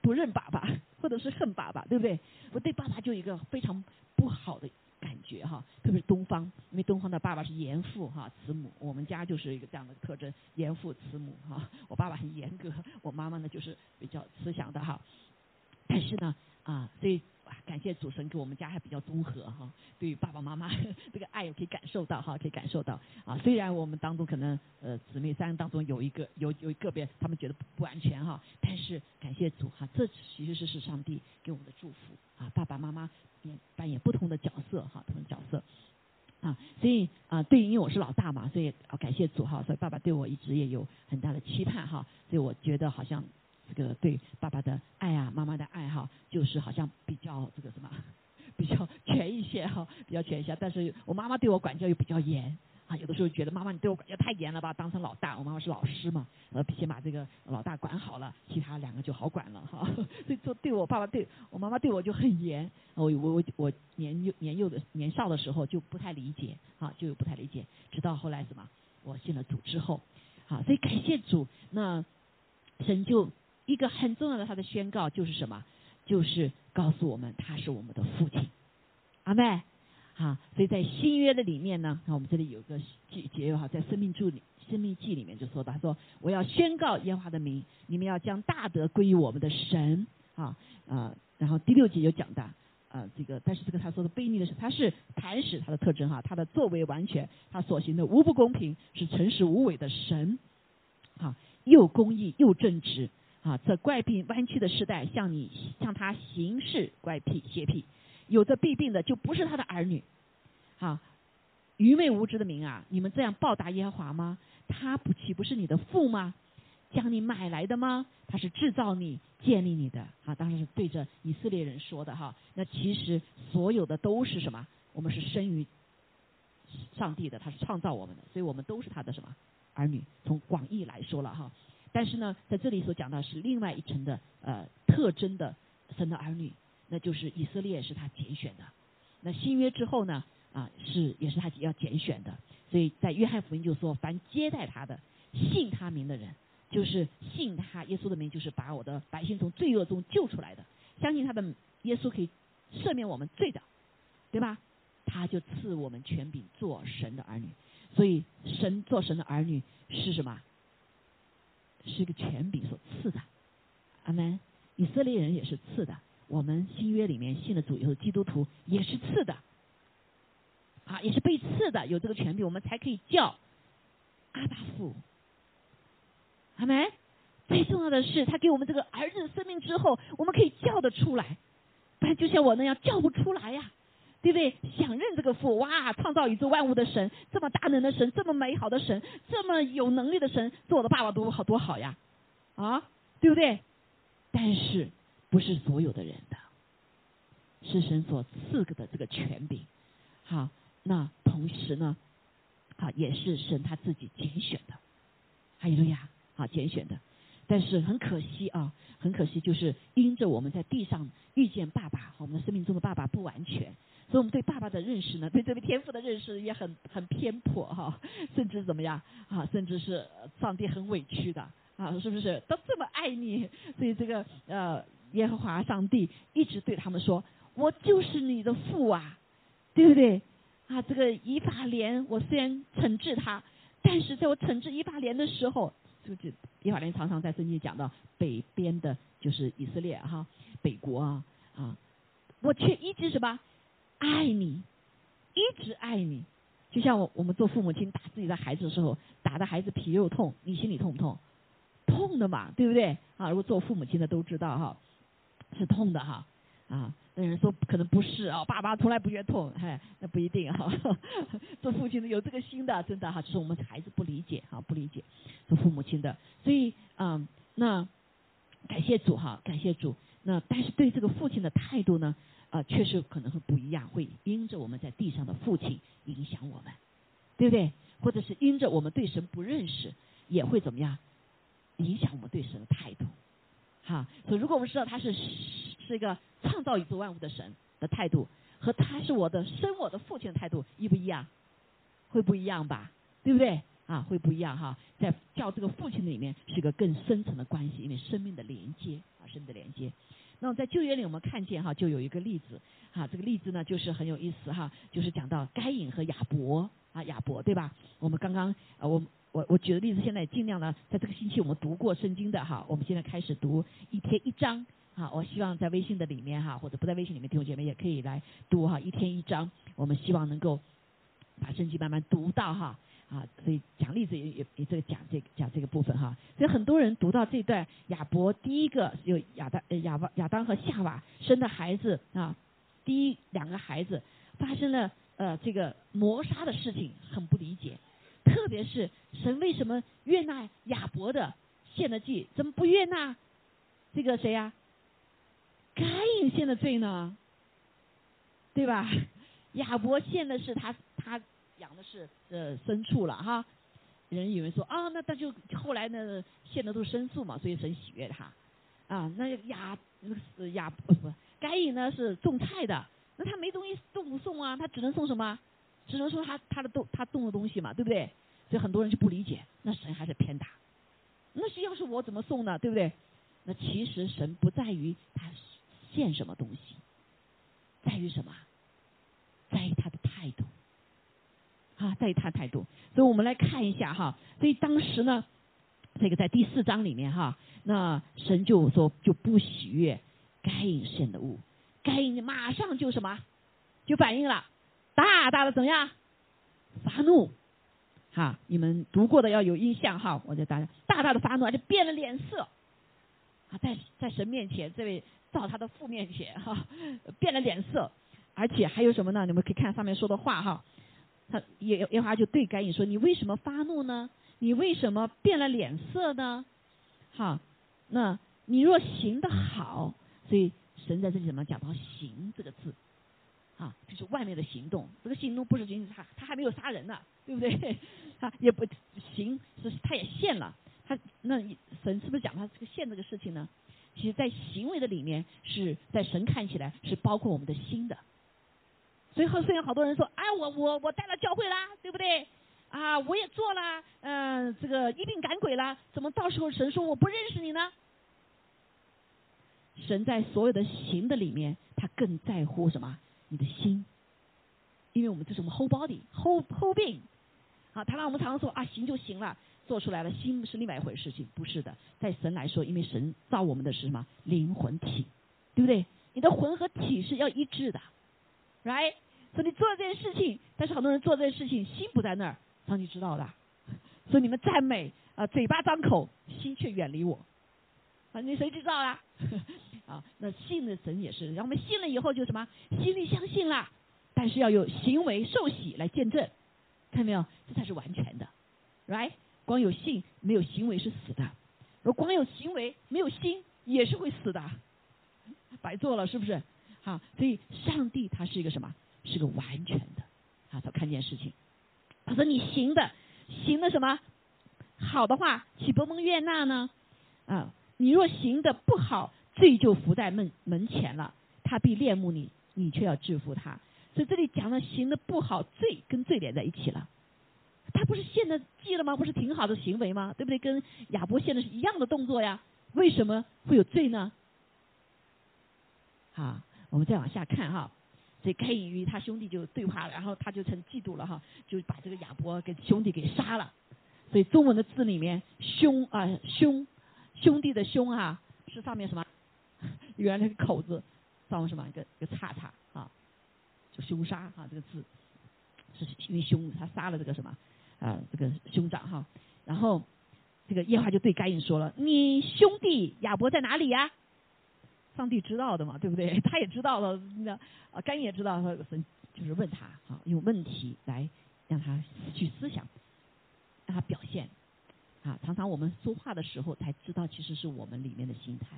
A: 不认爸爸，或者是恨爸爸，对不对？我对爸爸就一个非常不好的。觉哈，特别是东方，因为东方的爸爸是严父哈，慈母，我们家就是一个这样的特征，严父慈母哈。我爸爸很严格，我妈妈呢就是比较慈祥的哈。但是呢，啊，所以感谢主神给我们家还比较综合哈，对于爸爸妈妈 <laughs> 这个爱可以感受到哈，可以感受到啊。虽然我们当中可能呃姊妹三当中有一个有有个别他们觉得不安全哈，但是感谢主哈，这其实是是上帝给我们的祝福啊，爸爸妈妈。扮演不同的角色哈，不同角色啊，所以啊，对，因为我是老大嘛，所以啊，感谢主哈，所以爸爸对我一直也有很大的期盼哈，所以我觉得好像这个对爸爸的爱啊，妈妈的爱哈，就是好像比较这个什么，比较全一些哈，比较全一些。但是我妈妈对我管教又比较严。啊，有的时候觉得妈妈你对我管教太严了吧，当成老大，我妈妈是老师嘛，呃，先把这个老大管好了，其他两个就好管了哈。<laughs> 所以做对我爸爸对我妈妈对我就很严，我我我我年幼年幼的年少的时候就不太理解，啊，就不太理解，直到后来什么，我信了主之后，好，所以感谢主，那神就一个很重要的他的宣告就是什么，就是告诉我们他是我们的父亲，阿妹。哈，所以在新约的里面呢，那我们这里有个记节哈，在生命注里生命记里面就说他说我要宣告耶和华的名，你们要将大德归于我们的神。啊啊，然后第六节就讲的啊这个，但是这个他说的卑逆的是，他是磐石，他的特征哈，他的作为完全，他所行的无不公平，是诚实无伪的神，啊，又公义又正直啊，这怪病弯曲的时代，向你向他行事怪癖邪僻。有着弊病的就不是他的儿女，好，愚昧无知的民啊！你们这样报答耶和华吗？他不岂不是你的父吗？将你买来的吗？他是制造你、建立你的。啊，当然是对着以色列人说的哈。那其实所有的都是什么？我们是生于上帝的，他是创造我们的，所以我们都是他的什么儿女？从广义来说了哈。但是呢，在这里所讲到是另外一层的呃特征的神的儿女。那就是以色列是他拣选的，那新约之后呢？啊，是也是他要拣选的。所以在约翰福音就说：“凡接待他的、信他名的人，就是信他耶稣的名，就是把我的百姓从罪恶中救出来的。相信他的耶稣可以赦免我们罪的，对吧？他就赐我们权柄做神的儿女。所以神做神的儿女是什么？是一个权柄所赐的。阿门。以色列人也是赐的。”我们新约里面信了主以后，基督徒也是赐的，啊，也是被赐的，有这个权柄，我们才可以叫阿巴父。阿门？最重要的是，他给我们这个儿子的生命之后，我们可以叫得出来，不然就像我那样叫不出来呀，对不对？想认这个父，哇，创造宇宙万物的神，这么大能的神，这么美好的神，这么有能力的神，做我的爸爸多好多好呀，啊，对不对？但是。不是所有的人的，是神所赐给的这个权柄。好，那同时呢，好也是神他自己拣选的。哈利路亚，好拣选的。但是很可惜啊，很可惜，就是因着我们在地上遇见爸爸，我们生命中的爸爸不完全，所以我们对爸爸的认识呢，对这位天赋的认识也很很偏颇哈，甚至怎么样啊，甚至是上帝很委屈的啊，是不是？都这么爱你，所以这个呃。耶和华上帝一直对他们说：“我就是你的父啊，对不对？啊，这个以法莲，我虽然惩治他，但是在我惩治以法莲的时候，就就以法莲常常在圣经讲到北边的，就是以色列哈，北国啊啊，我却一直什么爱你，一直爱你。就像我我们做父母亲打自己的孩子的时候，打的孩子皮肉痛，你心里痛不痛？痛的嘛，对不对？啊，如果做父母亲的都知道哈。”是痛的哈，啊，那人说可能不是啊，爸爸从来不觉得痛，嗨，那不一定哈。<laughs> 做父亲的有这个心的，真的哈，只是我们孩子不理解哈，不理解做父母亲的，所以嗯，那感谢主哈，感谢主。那但是对这个父亲的态度呢，啊，确实可能会不一样，会因着我们在地上的父亲影响我们，对不对？或者是因着我们对神不认识，也会怎么样影响我们对神的态度。哈，所以如果我们知道他是是一个创造宇宙万物的神的态度，和他是我的生我的父亲的态度一不一样？会不一样吧？对不对？啊，会不一样哈。在叫这个父亲的里面是一个更深层的关系，因为生命的连接啊，生命的连接。那么在旧约里我们看见哈，就有一个例子哈，这个例子呢就是很有意思哈，就是讲到该隐和亚伯啊，亚伯对吧？我们刚刚啊我。我我举的例子，现在尽量呢，在这个星期我们读过圣经的哈，我们现在开始读一天一章哈。我希望在微信的里面哈，或者不在微信里面弟兄姐妹也可以来读哈，一天一章。我们希望能够把圣经慢慢读到哈啊，所以讲例子也也也这个讲这个讲这个部分哈。所以很多人读到这段亚伯第一个有亚当亚亚当和夏娃生的孩子啊，第一两个孩子发生了呃这个谋杀的事情，很不理解。特别是神为什么悦纳亚伯的献的祭，怎么不悦纳这个谁呀？该隐献的罪呢？对吧？<laughs> 亚伯献的是他他养的是呃牲畜了哈。人以为说啊，那他就后来呢献的都是牲畜嘛，所以神喜悦他啊。那亚是亚不不该隐呢是种菜的，那他没东西不送啊，他只能送什么？只能说他他的动他动的东西嘛，对不对？所以很多人就不理解，那神还是偏大。那是要是我怎么送呢？对不对？那其实神不在于他献什么东西，在于什么？在于他的态度。啊，在于他态度。所以我们来看一下哈。所以当时呢，这个在第四章里面哈，那神就说就不喜悦该隐献的物，该隐马上就什么，就反应了，大大的怎么样？发怒。哈，你们读过的要有印象哈，我就大家大大的发怒，而且变了脸色，啊，在在神面前，这位到他的父面前哈，变了脸色，而且还有什么呢？你们可以看上面说的话哈，他耶耶华就对该隐说：“你为什么发怒呢？你为什么变了脸色呢？好，那你若行的好，所以神在这里怎么讲到行这个字？”啊，就是外面的行动，这个行动不是仅仅他，他还没有杀人呢，对不对？<laughs> 他也不行，是他也献了，他那神是不是讲他这个献这个事情呢？其实，在行为的里面，是在神看起来是包括我们的心的。所以，好，虽然好多人说，哎，我我我带了教会啦，对不对？啊，我也做了，嗯，这个一定赶鬼了，怎么到时候神说我不认识你呢？神在所有的行的里面，他更在乎什么？你的心，因为我们这是我们 whole body whole whole being，啊，他让我们常常说啊行就行了，做出来了，心是另外一回事情，不是的，在神来说，因为神造我们的是什么灵魂体，对不对？你的魂和体是要一致的，right？说你做了这件事情，但是很多人做这件事情心不在那儿，上帝知道的，<laughs> 所以你们赞美啊，嘴巴张口，心却远离我，啊，你谁知道啊？<laughs> 啊，那信的神也是，然后我们信了以后就什么，心里相信了，但是要有行为受洗来见证，看到没有？这才是完全的，right？光有信没有行为是死的，如果光有行为没有心也是会死的，<laughs> 白做了是不是？好，所以上帝他是一个什么？是个完全的，啊，他看见事情，他说你行的行的什么好的话，岂不蒙悦纳呢？啊，你若行的不好。罪就伏在门门前了，他必恋慕你，你却要制服他。所以这里讲了行的不好，罪跟罪连在一起了。他不是献的祭了吗？不是挺好的行为吗？对不对？跟亚伯献的是一样的动作呀。为什么会有罪呢？好，我们再往下看哈。所以该隐与他兄弟就对话了，然后他就成嫉妒了哈，就把这个亚伯跟兄弟给杀了。所以中文的字里面兄啊兄兄弟的兄啊是上面什么？原来那个口字，造什么一个一个叉叉啊，就凶杀哈这个字，是因为凶他杀了这个什么啊这个兄长哈，然后这个耶华就对该隐说了，你兄弟亚伯在哪里呀？上帝知道的嘛，对不对？<laughs> 他也知道了，那啊该隐也知道，他就是问他啊，用问题来让他去思想，让他表现啊。常常我们说话的时候才知道，其实是我们里面的心态。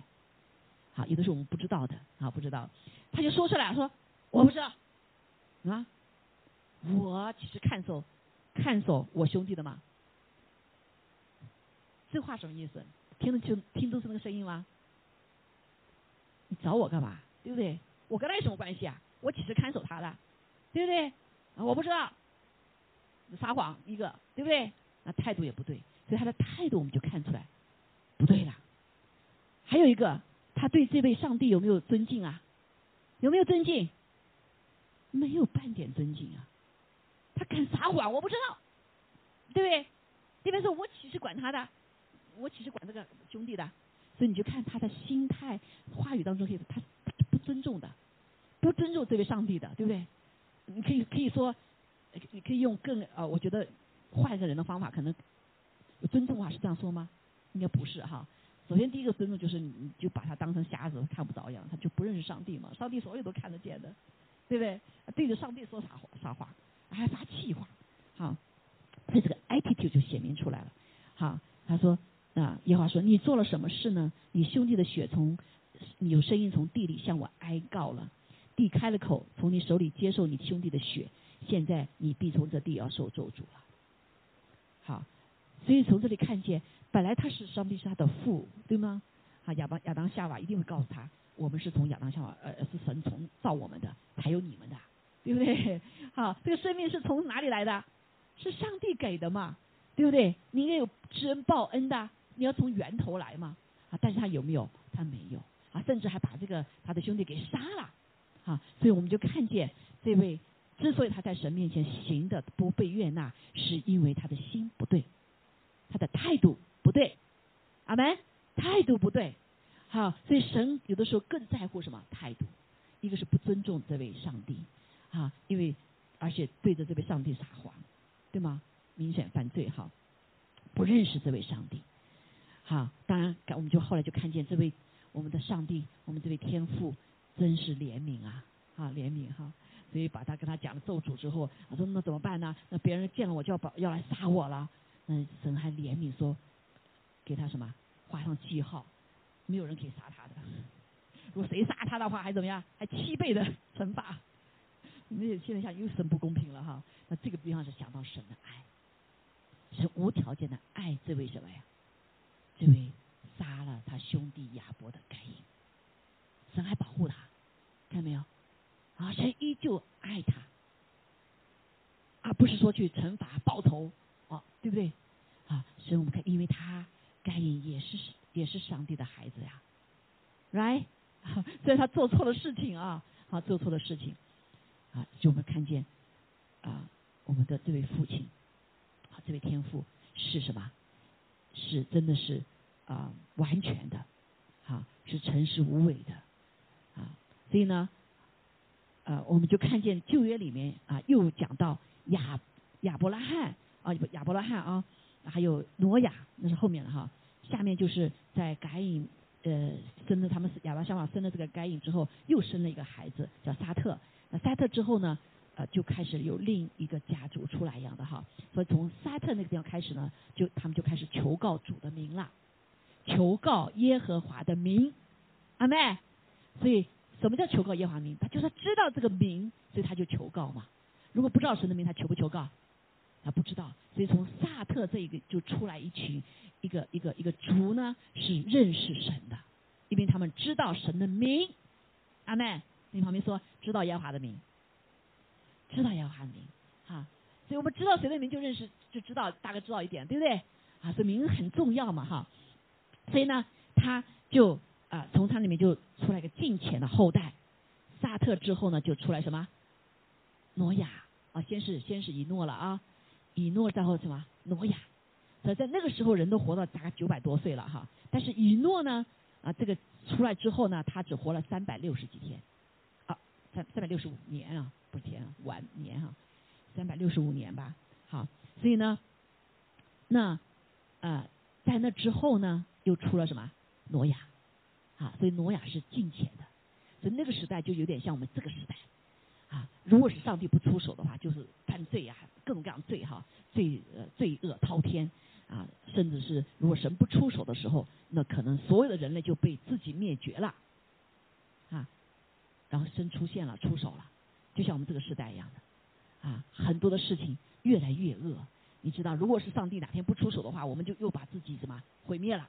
A: 好，有的是我们不知道的，啊，不知道，他就说出来，说我不知道，啊，我其实看守，看守我兄弟的嘛。这话什么意思？听得清，听都是那个声音吗？你找我干嘛？对不对？我跟他有什么关系啊？我只是看守他的，对不对？我不知道，撒谎一个，对不对？那态度也不对，所以他的态度我们就看出来不对了。还有一个。他对这位上帝有没有尊敬啊？有没有尊敬？没有半点尊敬啊！他敢撒谎，我不知道，对不对？这边说我岂是管他的？我岂是管这个兄弟的？所以你就看他的心态，话语当中可以，他不尊重的，不尊重这位上帝的，对不对？你可以可以说，你可以用更呃，我觉得换一个人的方法，可能尊重话是这样说吗？应该不是哈。首先，第一个尊重就是你就把他当成瞎子看不着一样，他就不认识上帝嘛。上帝所有都看得见的，对不对？对着上帝说啥话啥话，还发气话，好，所以这个 attitude 就显明出来了。好，他说啊，耶和华说：“你做了什么事呢？你兄弟的血从有声音从地里向我哀告了，地开了口，从你手里接受你兄弟的血。现在你必从这地要受咒诅了。”好，所以从这里看见，本来他是上帝是他的父，对吗？啊，亚当亚当夏娃一定会告诉他，我们是从亚当夏娃，呃，是神从造我们的，还有你们的，对不对？<laughs> 好，这个生命是从哪里来的？是上帝给的嘛？对不对？你应该有知恩报恩的，你要从源头来嘛。啊，但是他有没有？他没有。啊，甚至还把这个他的兄弟给杀了。啊，所以我们就看见这位之所以他在神面前行的不被悦纳，是因为他的心不对，他的态度不对。阿门。态度不对，好，所以神有的时候更在乎什么态度？一个是不尊重这位上帝，啊，因为而且对着这位上帝撒谎，对吗？明显犯罪，哈，不认识这位上帝，好，当然，我们就后来就看见这位我们的上帝，我们这位天父真是怜悯啊，啊，怜悯哈，所以把他跟他讲了咒诅之后，他说那怎么办呢？那别人见了我就要把要来杀我了，那神还怜悯说，给他什么？画上记号，没有人可以杀他的。如果谁杀他的话，还怎么样？还七倍的惩罚。那现在想又神不公平了哈。那这个地方是想到神的爱，是无条件的爱这位什么呀？这位杀了他兄弟亚伯的该隐，神还保护他，看到没有？啊，神依旧爱他，而不是说去惩罚报仇，哦，对不对？啊，所以我们看，因为他。该隐也是也是上帝的孩子呀，right？所以他做错了事情啊，啊，做错了事情，啊，就我们看见啊，我们的这位父亲，啊，这位天父是什么？是真的是啊，完全的，啊，是诚实无伪的，啊，所以呢，呃，我们就看见旧约里面啊，又讲到亚亚伯拉罕啊，亚伯拉罕啊。还有挪亚，那是后面的哈。下面就是在该隐呃生了他们亚当夏娃生了这个该隐之后，又生了一个孩子叫撒特。那撒特之后呢，就开始有另一个家族出来一样的哈。所以从撒特那个地方开始呢，就他们就开始求告主的名了，求告耶和华的名，阿妹。所以什么叫求告耶和华名？他就是知道这个名，所以他就求告嘛。如果不知道神的名，他求不求告？他不知道，所以从萨特这一个就出来一群，一个一个一个族呢，是认识神的，因为他们知道神的名。阿妹，你旁边说知道耶和华的名，知道耶和华的名，哈，所以我们知道谁的名就认识，就知道大概知道一点，对不对？啊，这名很重要嘛，哈。所以呢，他就啊，从他里面就出来个近前的后代，萨特之后呢，就出来什么？挪亚啊，先是先是以诺了啊。以诺然后什么？挪亚，所以在那个时候人都活到大概九百多岁了哈。但是以诺呢，啊，这个出来之后呢，他只活了三百六十几天，啊，三三百六十五年啊，不是天啊，晚年哈，三百六十五年吧。好，所以呢，那呃，在那之后呢，又出了什么？挪亚，啊，所以挪亚是近前的，所以那个时代就有点像我们这个时代。啊，如果是上帝不出手的话，就是犯罪呀，各种各样罪哈，罪呃罪恶滔天啊，甚至是如果神不出手的时候，那可能所有的人类就被自己灭绝了啊。然后神出现了，出手了，就像我们这个时代一样的啊，很多的事情越来越恶。你知道，如果是上帝哪天不出手的话，我们就又把自己什么毁灭了。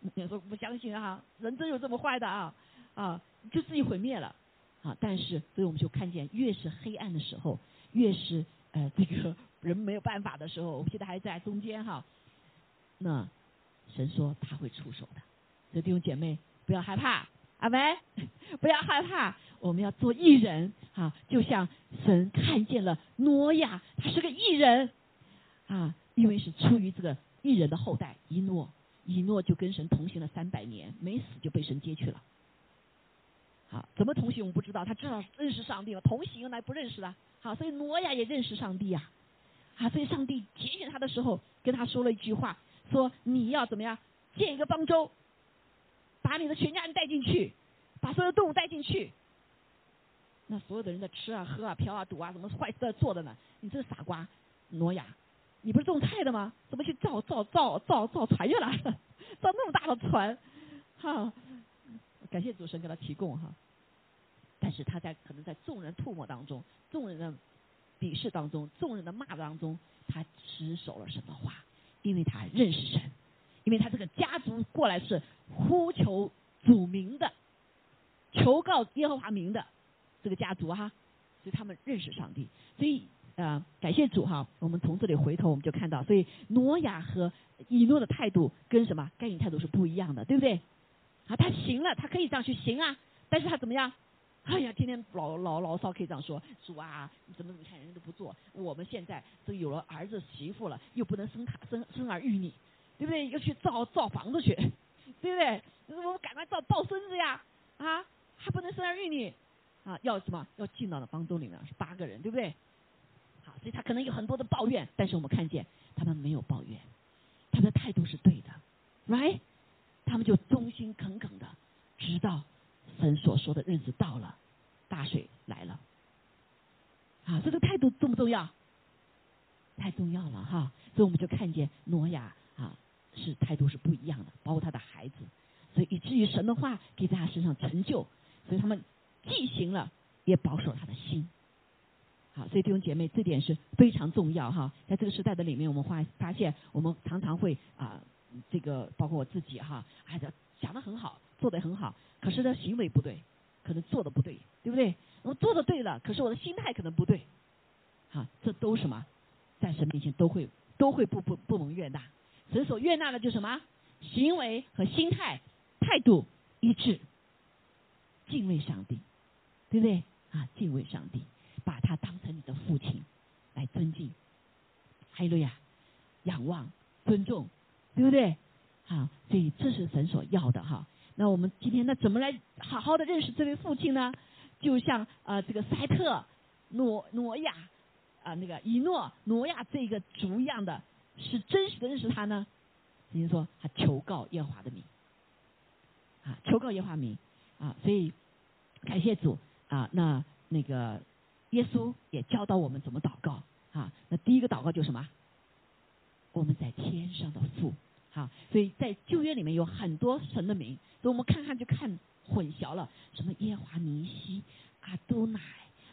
A: 你说不相信哈？人真有这么坏的啊啊！就自己毁灭了，啊！但是，所以我们就看见，越是黑暗的时候，越是呃，这个 <laughs> 人没有办法的时候，我们现在还在中间哈。那神说他会出手的，所以弟兄姐妹不要害怕，阿门，<laughs> 不要害怕，我们要做艺人啊！就像神看见了挪亚，他是个艺人啊，因为是出于这个艺人的后代以诺，以诺就跟神同行了三百年，没死就被神接去了。好，怎么同行我们不知道，他至少认识上帝了。同行来不认识了，好，所以挪亚也认识上帝呀，啊，所以上帝拣选他的时候，跟他说了一句话，说你要怎么样建一个方舟，把你的全家人带进去，把所有动物带进去。那所有的人在吃啊、喝啊、嫖啊、赌啊，什么坏事在做的呢？你这个傻瓜，挪亚，你不是种菜的吗？怎么去造造造造造船去了？造那么大的船，哈！感谢主神给他提供哈。但是他在可能在众人唾沫当中、众人的鄙视当中、众人的骂当中，他持守了什么话，因为他认识神，因为他这个家族过来是呼求主名的，求告耶和华名的这个家族哈，所以他们认识上帝，所以。啊，感谢主哈！我们从这里回头，我们就看到，所以挪亚和以诺的态度跟什么该隐态度是不一样的，对不对？啊，他行了，他可以这样去行啊，但是他怎么样？<laughs> 哎呀，天天老老牢骚，可以这样说：主啊，你怎么怎么看人家都不做，我们现在都有了儿子媳妇了，又不能生他生生儿育女，对不对？又去造造房子去，对不对？我们赶快造抱孙子呀！啊，还不能生儿育女啊？要什么？要进到那方舟里面是八个人，对不对？好，所以他可能有很多的抱怨，但是我们看见他们没有抱怨，他们的态度是对的，right？他们就忠心耿耿的，直到神所说的日子到了，大水来了。啊，这个态度重不重要？太重要了哈！所以我们就看见挪亚啊，是态度是不一样的，包括他的孩子，所以以至于神的话给在他身上成就，所以他们既行了，也保守了他的心。好，所以弟兄姐妹，这点是非常重要哈。在这个时代的里面，我们发发现，我们常常会啊，这个包括我自己哈，哎，想的很好，做的很好，可是呢，行为不对，可能做的不对，对不对？我做的对了，可是我的心态可能不对，哈，这都什么，在神面前都会都会不不不蒙悦纳。神所悦纳的就什么？行为和心态态度一致，敬畏上帝，对不对？啊，敬畏上帝。把他当成你的父亲来尊敬，哈利路亚，仰望、尊重，对不对？好，所以这是神所要的哈。那我们今天那怎么来好好的认识这位父亲呢？就像呃这个塞特、挪挪亚啊那个以诺、挪亚这个族一样的，是真实的认识他呢？比如说他求告耶和华的名啊，求告耶华名啊，所以感谢主啊，那那个。耶稣也教导我们怎么祷告啊？那第一个祷告就是什么？我们在天上的父，好，所以在旧约里面有很多神的名，所以我们看看就看混淆了，什么耶华尼西、阿都乃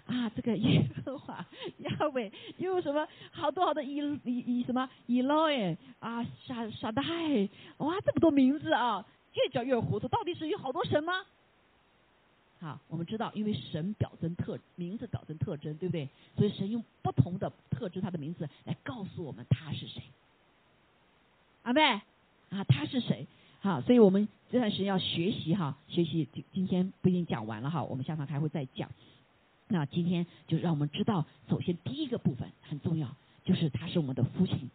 A: 啊，这个耶和华 <laughs> 亚伟，又什么好多好多以以以什么以罗耶啊，沙沙代，哇，这么多名字啊，越叫越糊涂，到底是有好多神吗？好，我们知道，因为神表征特名字表征特征，对不对？所以神用不同的特质，他的名字来告诉我们他是谁。阿妹啊，他是谁？好，所以我们这段时间要学习哈，学习今今天不一定讲完了哈，我们下堂还会再讲。那今天就让我们知道，首先第一个部分很重要，就是他是我们的父亲。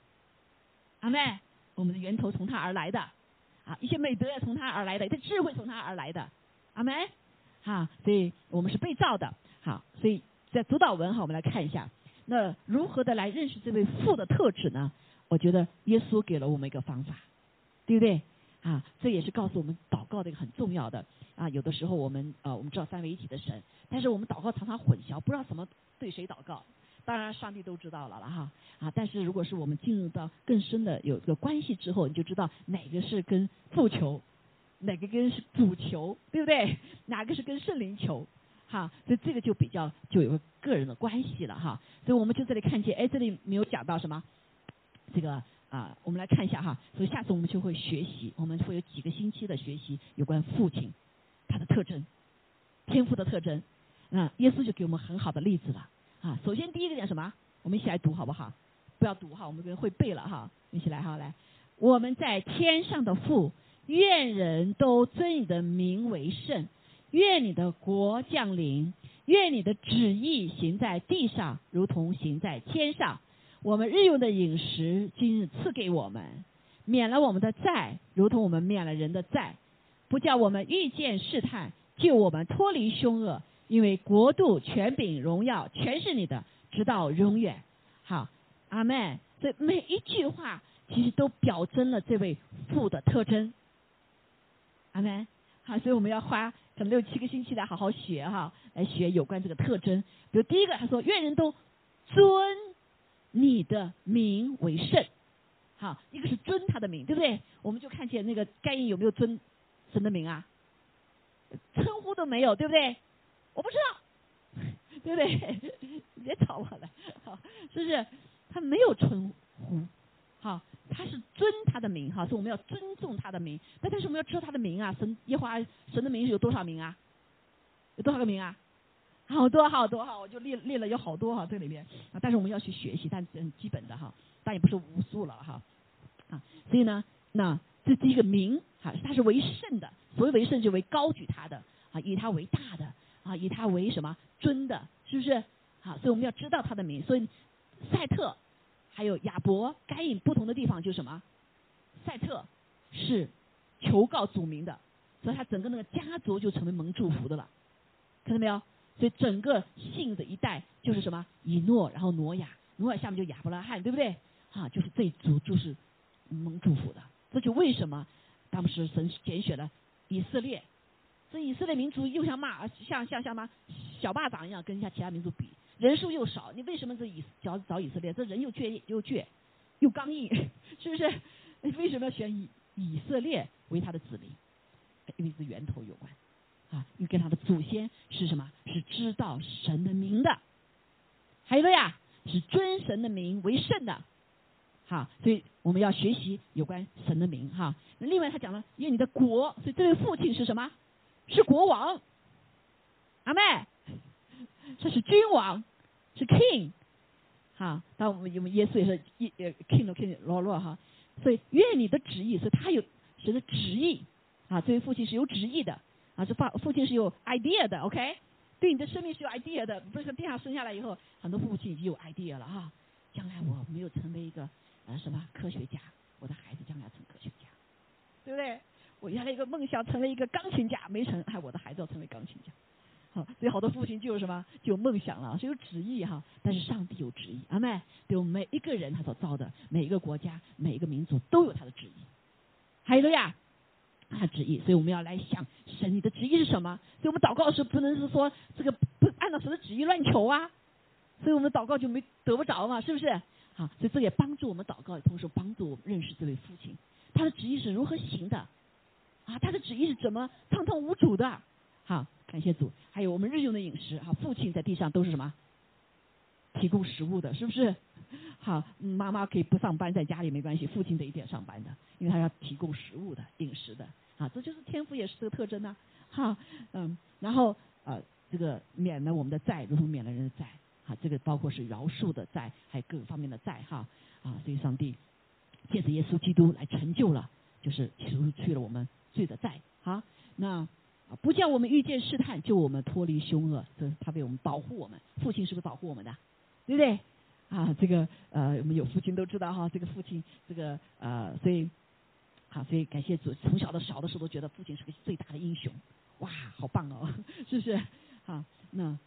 A: 阿妹，我们的源头从他而来的啊，一些美德也从他而来的，一些智慧从他而来的。阿妹。啊，所以我们是被造的。好，所以在主导文哈，我们来看一下，那如何的来认识这位父的特质呢？我觉得耶稣给了我们一个方法，对不对？啊，这也是告诉我们祷告的一个很重要的啊。有的时候我们呃，我们知道三位一体的神，但是我们祷告常常混淆，不知道什么对谁祷告。当然上帝都知道了了哈啊。但是如果是我们进入到更深的有这个关系之后，你就知道哪个是跟父求。哪个跟是主求，对不对？哪个是跟圣灵求？哈，所以这个就比较就有个个人的关系了哈。所以我们就这里看见，哎，这里没有讲到什么，这个啊，我们来看一下哈。所以下次我们就会学习，我们会有几个星期的学习有关父亲他的特征、天赋的特征。那耶稣就给我们很好的例子了啊。首先第一个讲什么？我们一起来读好不好？不要读哈，我们这边会背了哈。一起来哈，来，我们在天上的父。愿人都尊你的名为圣，愿你的国降临，愿你的旨意行在地上，如同行在天上。我们日用的饮食，今日赐给我们，免了我们的债，如同我们免了人的债，不叫我们遇见试探，救我们脱离凶恶。因为国度、权柄、荣耀，全是你的，直到永远。好，阿门。所以每一句话，其实都表征了这位父的特征。阿门，好，所以我们要花可能六七个星期来好好学哈，来学有关这个特征。比如第一个，他说愿人都尊你的名为圣。好，一个是尊他的名，对不对？我们就看见那个该隐有没有尊神的名啊？称呼都没有，对不对？我不知道，<laughs> 对不对？<laughs> 别吵我了，好，是不是？他没有称呼，好，他是尊他的名，哈，所以我们要尊重他的名。那但是我们要知道他的名啊，神耶和华神的名有多少名啊？有多少个名啊？好多好多哈，我就列列了有好多哈，这里面啊，但是我们要去学习，但很基本的哈，但也不是无数了哈，啊，所以呢，那这第一个名哈，他是为圣的，所谓为圣就为高举他的啊，以他为大的啊，以他为什么尊的，是不是？好，所以我们要知道他的名，所以赛特还有亚伯该隐不同的地方就是什么？赛特是求告祖名的，所以他整个那个家族就成为蒙祝福的了，看到没有？所以整个姓的一代就是什么以诺，然后挪亚，挪亚下面就亚伯拉罕，对不对？啊，就是这一族就是蒙祝福的。这就为什么当时神拣选了以色列，这以色列民族又像骂，像像像嘛小蚂蚱一样，跟一下其他民族比，人数又少，你为什么这以找找以色列？这人又倔又倔，又刚硬，<laughs> 是不是？为什么要选以以色列为他的子民？因为是源头有关。啊，因为跟他的祖先是什么？是知道神的名的，还有个呀，是尊神的名为圣的。好，所以我们要学习有关神的名哈。那另外他讲了，因为你的国，所以这位父亲是什么？是国王。阿妹，这是君王，是 king。好，那我们我们耶稣也是耶 king 的 king 罗罗哈。所以愿你的旨意，所以他有神的旨意啊。这位父亲是有旨意的。啊，这父父亲是有 idea 的，OK，对你的生命是有 idea 的，不是说地上生下来以后，很多父亲已经有 idea 了哈。将来我没有成为一个呃什么科学家，我的孩子将来要成科学家，对不对？我原来一个梦想成为一个钢琴家，没成，哎，我的孩子要成为钢琴家。好，所以好多父亲就有什么，就有梦想了，是有旨意哈。但是上帝有旨意，阿妹，对我们每一个人他所造的每一个国家、每一个民族都有他的旨意。还有呀。他旨意，所以我们要来想神你的旨意是什么？所以我们祷告的时不能是说这个不按照神的旨意乱求啊，所以我们祷告就没得不着嘛，是不是？好，所以这也帮助我们祷告，同时帮助我们认识这位父亲，他的旨意是如何行的啊？他的旨意是怎么畅通无阻的？好，感谢主。还有我们日用的饮食，哈，父亲在地上都是什么？提供食物的，是不是？<laughs> 好，妈妈可以不上班，在家里没关系，父亲得一定上班的，因为他要提供食物的、饮食的。啊，这就是天赋，也是这个特征呢。哈，嗯，然后呃，这个免了我们的债，如同免了人的债。啊，这个包括是饶恕的债，还有各个方面的债。哈，啊，所以上帝借着耶稣基督来成就了，就是除去了我们罪的债。好，那不叫我们遇见试探，就我们脱离凶恶，这他为我们保护我们。父亲是不是保护我们的？对不对？啊，这个呃，我们有父亲都知道哈，这个父亲，这个呃，所以，好，所以感谢主，从小的小的时候都觉得父亲是个最大的英雄，哇，好棒哦，<laughs> 是不是？好，那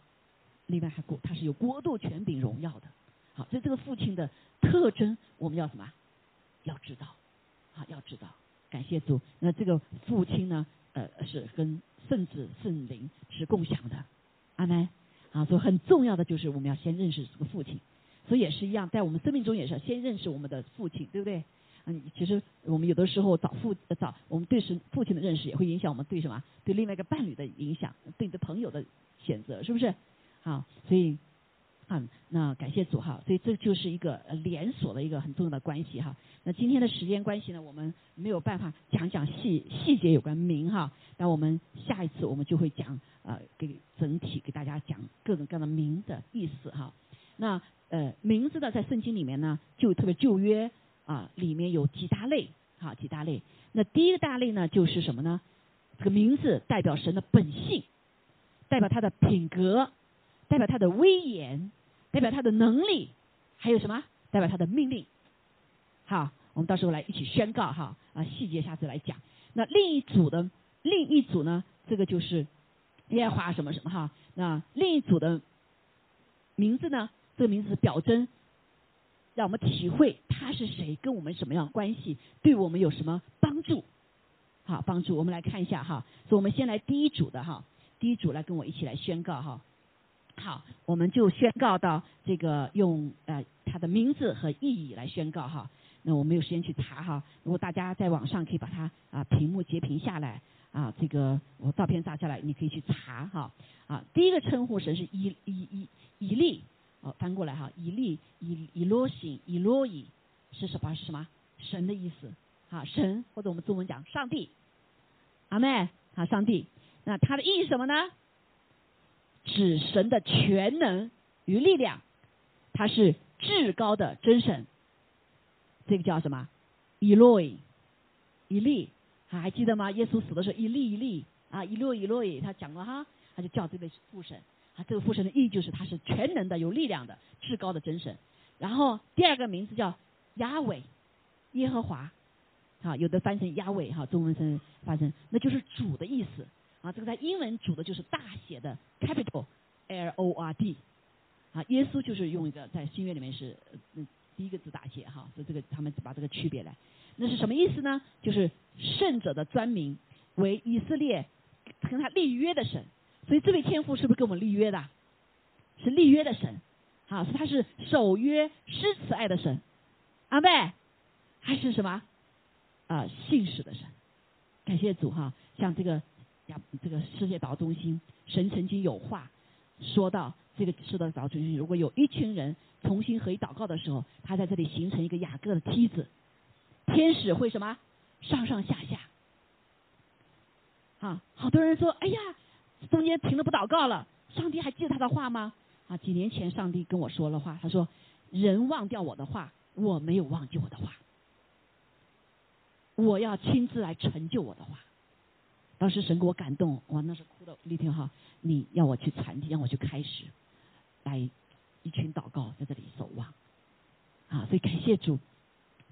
A: 另外还国，他是有国度、权柄、荣耀的，好，所以这个父亲的特征我们要什么？要知道，啊，要知道，感谢主。那这个父亲呢，呃，是跟圣子、圣灵是共享的，阿门。啊，所以很重要的就是我们要先认识这个父亲，所以也是一样，在我们生命中也是先认识我们的父亲，对不对？嗯，其实我们有的时候找父找我们对是父亲的认识，也会影响我们对什么？对另外一个伴侣的影响，对你的朋友的选择，是不是？好，所以啊，那感谢主哈，所以这就是一个连锁的一个很重要的关系哈。那今天的时间关系呢，我们没有办法讲讲细细节有关名哈，那我们下一次我们就会讲。啊，给整体给大家讲各种各样的名的意思哈。那呃，名字呢，在圣经里面呢，就特别旧约啊，里面有几大类哈，几大类。那第一个大类呢，就是什么呢？这个名字代表神的本性，代表他的品格，代表他的威严，代表他的能力，还有什么？代表他的命令。好，我们到时候来一起宣告哈啊，细节下次来讲。那另一组的另一组呢，这个就是。耶和华什么什么哈？那另一组的名字呢？这个名字是表征，让我们体会他是谁，跟我们什么样关系，对我们有什么帮助？好，帮助我们来看一下哈。所以我们先来第一组的哈，第一组来跟我一起来宣告哈。好，我们就宣告到这个用呃他的名字和意义来宣告哈。那我没有时间去查哈，如果大家在网上可以把它啊屏幕截屏下来啊，这个我照片炸下来，你可以去查哈。啊，第一个称呼神是以以以以利，哦翻过来哈，以利以以罗西以罗伊是什么是什么神的意思啊？神或者我们中文讲上帝，阿妹啊上帝，那它的意义什么呢？指神的全能与力量，他是至高的真神。这个叫什么？以洛伊，以利，还记得吗？耶稣死的时候，以利以利啊，以洛以洛伊，他讲过哈，他就叫这位父神啊。这个父神的意义就是他是全能的、有力量的、至高的真神。然后第二个名字叫亚伟，耶和华，啊，有的翻成亚伟哈，中文声翻成那就是主的意思啊。这个在英文主的就是大写的 capital L O R D 啊。耶稣就是用一个在新约里面是嗯。第一个字大写哈，所以这个他们把这个区别来，那是什么意思呢？就是圣者的专名为以色列跟他立约的神，所以这位天父是不是跟我们立约的？是立约的神，啊，他是守约施慈爱的神，阿妹还是什么啊信使的神？感谢主哈，像这个呀这个世界祷中心，神曾经有话说到这个世界祷中心，如果有一群人。重新合一祷告的时候，他在这里形成一个雅各的梯子，天使会什么上上下下，啊，好多人说，哎呀，中间停了不祷告了，上帝还记得他的话吗？啊，几年前上帝跟我说了话，他说，人忘掉我的话，我没有忘记我的话，我要亲自来成就我的话。当时神给我感动，哇，那是哭的那天哈，你要我去传递，让我去开始来。一群祷告在这里守望，啊，所以感谢主。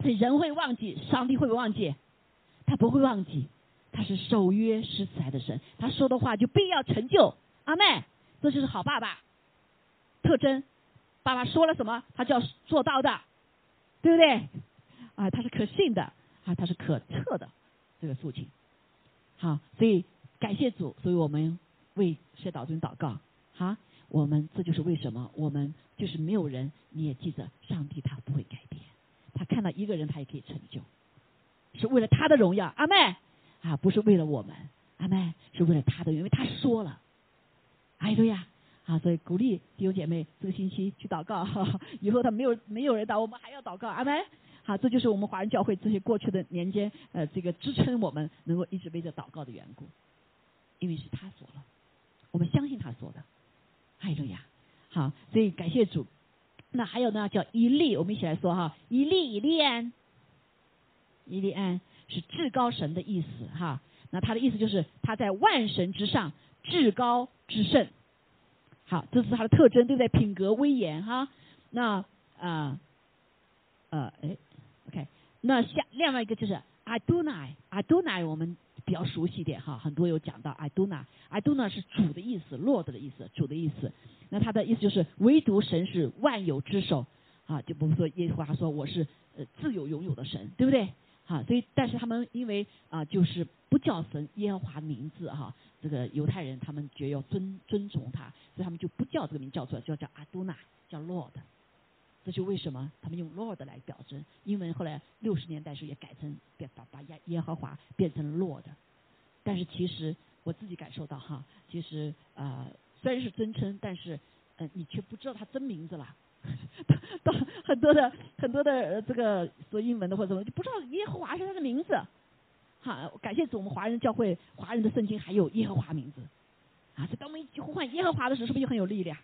A: 所以人会忘记，上帝会不会忘记？他不会忘记，他是守约施慈爱的神，他说的话就必要成就。阿妹，这就是好爸爸。特征。爸爸说了什么，他就要做到的，对不对？啊，他是可信的，啊，他是可测的，这个父亲。好，所以感谢主，所以我们为谢导尊祷告，好。我们这就是为什么？我们就是没有人，你也记着，上帝他不会改变，他看到一个人他也可以成就，是为了他的荣耀，阿妹啊，不是为了我们，阿妹是为了他的，因为他说了，哎对呀，啊，所以鼓励弟兄姐妹这个星期去祷告，<laughs> 以后他没有没有人祷，我们还要祷告，阿妹，好，这就是我们华人教会这些过去的年间，呃，这个支撑我们能够一直为着祷告的缘故，因为是他说了，我们相信他说的。哎路呀，好，所以感谢主。那还有呢，叫以利，我们一起来说哈，以利以利安，以利安是至高神的意思哈。那他的意思就是他在万神之上，至高之圣。好，这是他的特征，对不对？品格威严哈。那啊呃哎，OK，那下另外一个就是阿都乃，阿都乃我们。比较熟悉一点哈，很多有讲到 I do not，I do not 是主的意思，Lord 的意思，主的意思。那他的意思就是唯独神是万有之首啊，就不是说耶和华说我是呃自有拥有的神，对不对？哈，所以但是他们因为啊就是不叫神耶和华名字哈，这个犹太人他们觉得要尊尊崇他，所以他们就不叫这个名叫出来，就叫阿都纳，叫 Lord。这就为什么他们用 Lord 来表征，英文后来六十年代时候也改成变把把耶耶和华变成 Lord，但是其实我自己感受到哈，其实啊虽然是尊称，但是呃你却不知道他真名字了，<laughs> 到很多的很多的这个说英文的或者什么就不知道耶和华是他的名字，好感谢主我们华人教会华人的圣经还有耶和华名字，啊所以当我们一起呼唤耶和华的时候是不是就很有力量，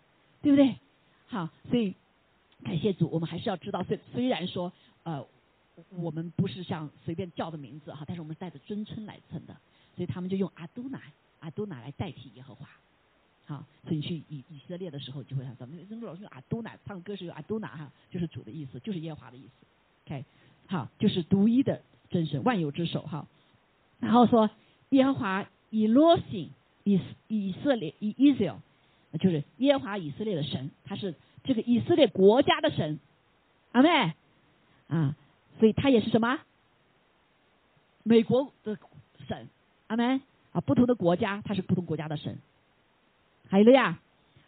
A: 对不对？好所以。感谢主，我们还是要知道，虽虽然说，呃，我们不是像随便叫的名字哈，但是我们带着尊称来称的，所以他们就用阿都乃，阿都乃来代替耶和华，好，所以你去以以色列的时候就会看到，们老师用阿都乃唱歌是有阿都乃哈，就是主的意思，就是耶和华的意思，OK，好，就是独一的真神，万有之首哈，然后说耶和华以罗西以以色列以 Israel，就是耶和华以色列的神，他是。这个以色列国家的神，阿妹啊，所以他也是什么？美国的神，阿妹啊，不同的国家他是不同国家的神，还有了呀。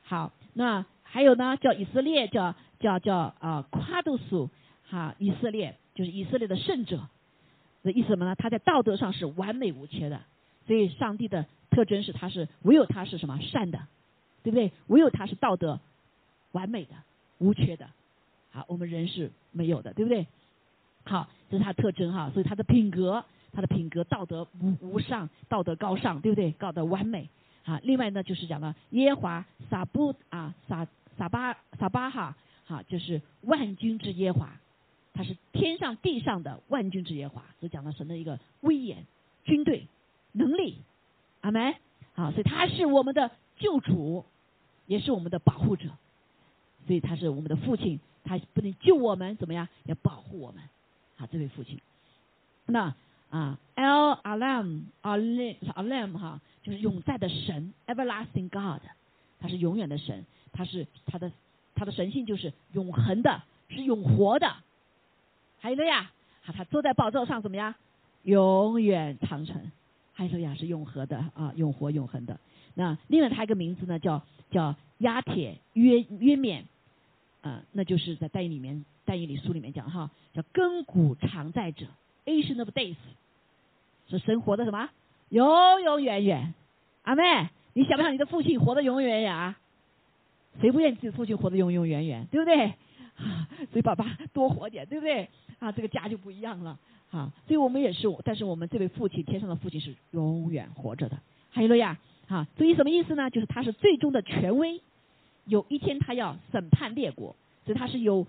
A: 好，那还有呢，叫以色列，叫叫叫啊夸杜苏哈，以色列就是以色列的圣者的意思什么呢？他在道德上是完美无缺的，所以上帝的特征是他是唯有他是什么善的，对不对？唯有他是道德完美的无缺的，好，我们人是没有的，对不对？好，这是他特征哈，所以他的品格，他的品格道德无无上，道德高尚，对不对？道德完美。啊，另外呢，就是讲了耶华撒布啊撒撒巴撒巴哈，哈，就是万军之耶华，他是天上地上的万军之耶华，所以讲了神的一个威严、军队、能力，阿门。好，所以他是我们的救主，也是我们的保护者，所以他是我们的父亲，他不能救我们，怎么样？要保护我们。好，这位父亲，那啊，El Alam Al Alam 哈。就是永在的神，everlasting God，他是永远的神，他是他的他的神性就是永恒的，是永活的。还有了呀，他坐在宝座上怎么样？永远长存。还有呀，是永和的啊，永活永恒的。那另外他一个名字呢，叫叫压铁约约冕，啊，那就是在代义里面代义里书里面讲哈，叫亘古常在者，Ancient of Days，是神活的什么？永永远远，阿妹，你想不想你的父亲活得永永远远啊？谁不愿意自己父亲活得永永远远，对不对？啊，所以爸爸多活点，对不对？啊，这个家就不一样了。啊，所以我们也是，但是我们这位父亲，天上的父亲是永远活着的。还有了呀，啊，所以什么意思呢？就是他是最终的权威，有一天他要审判列国，所以他是有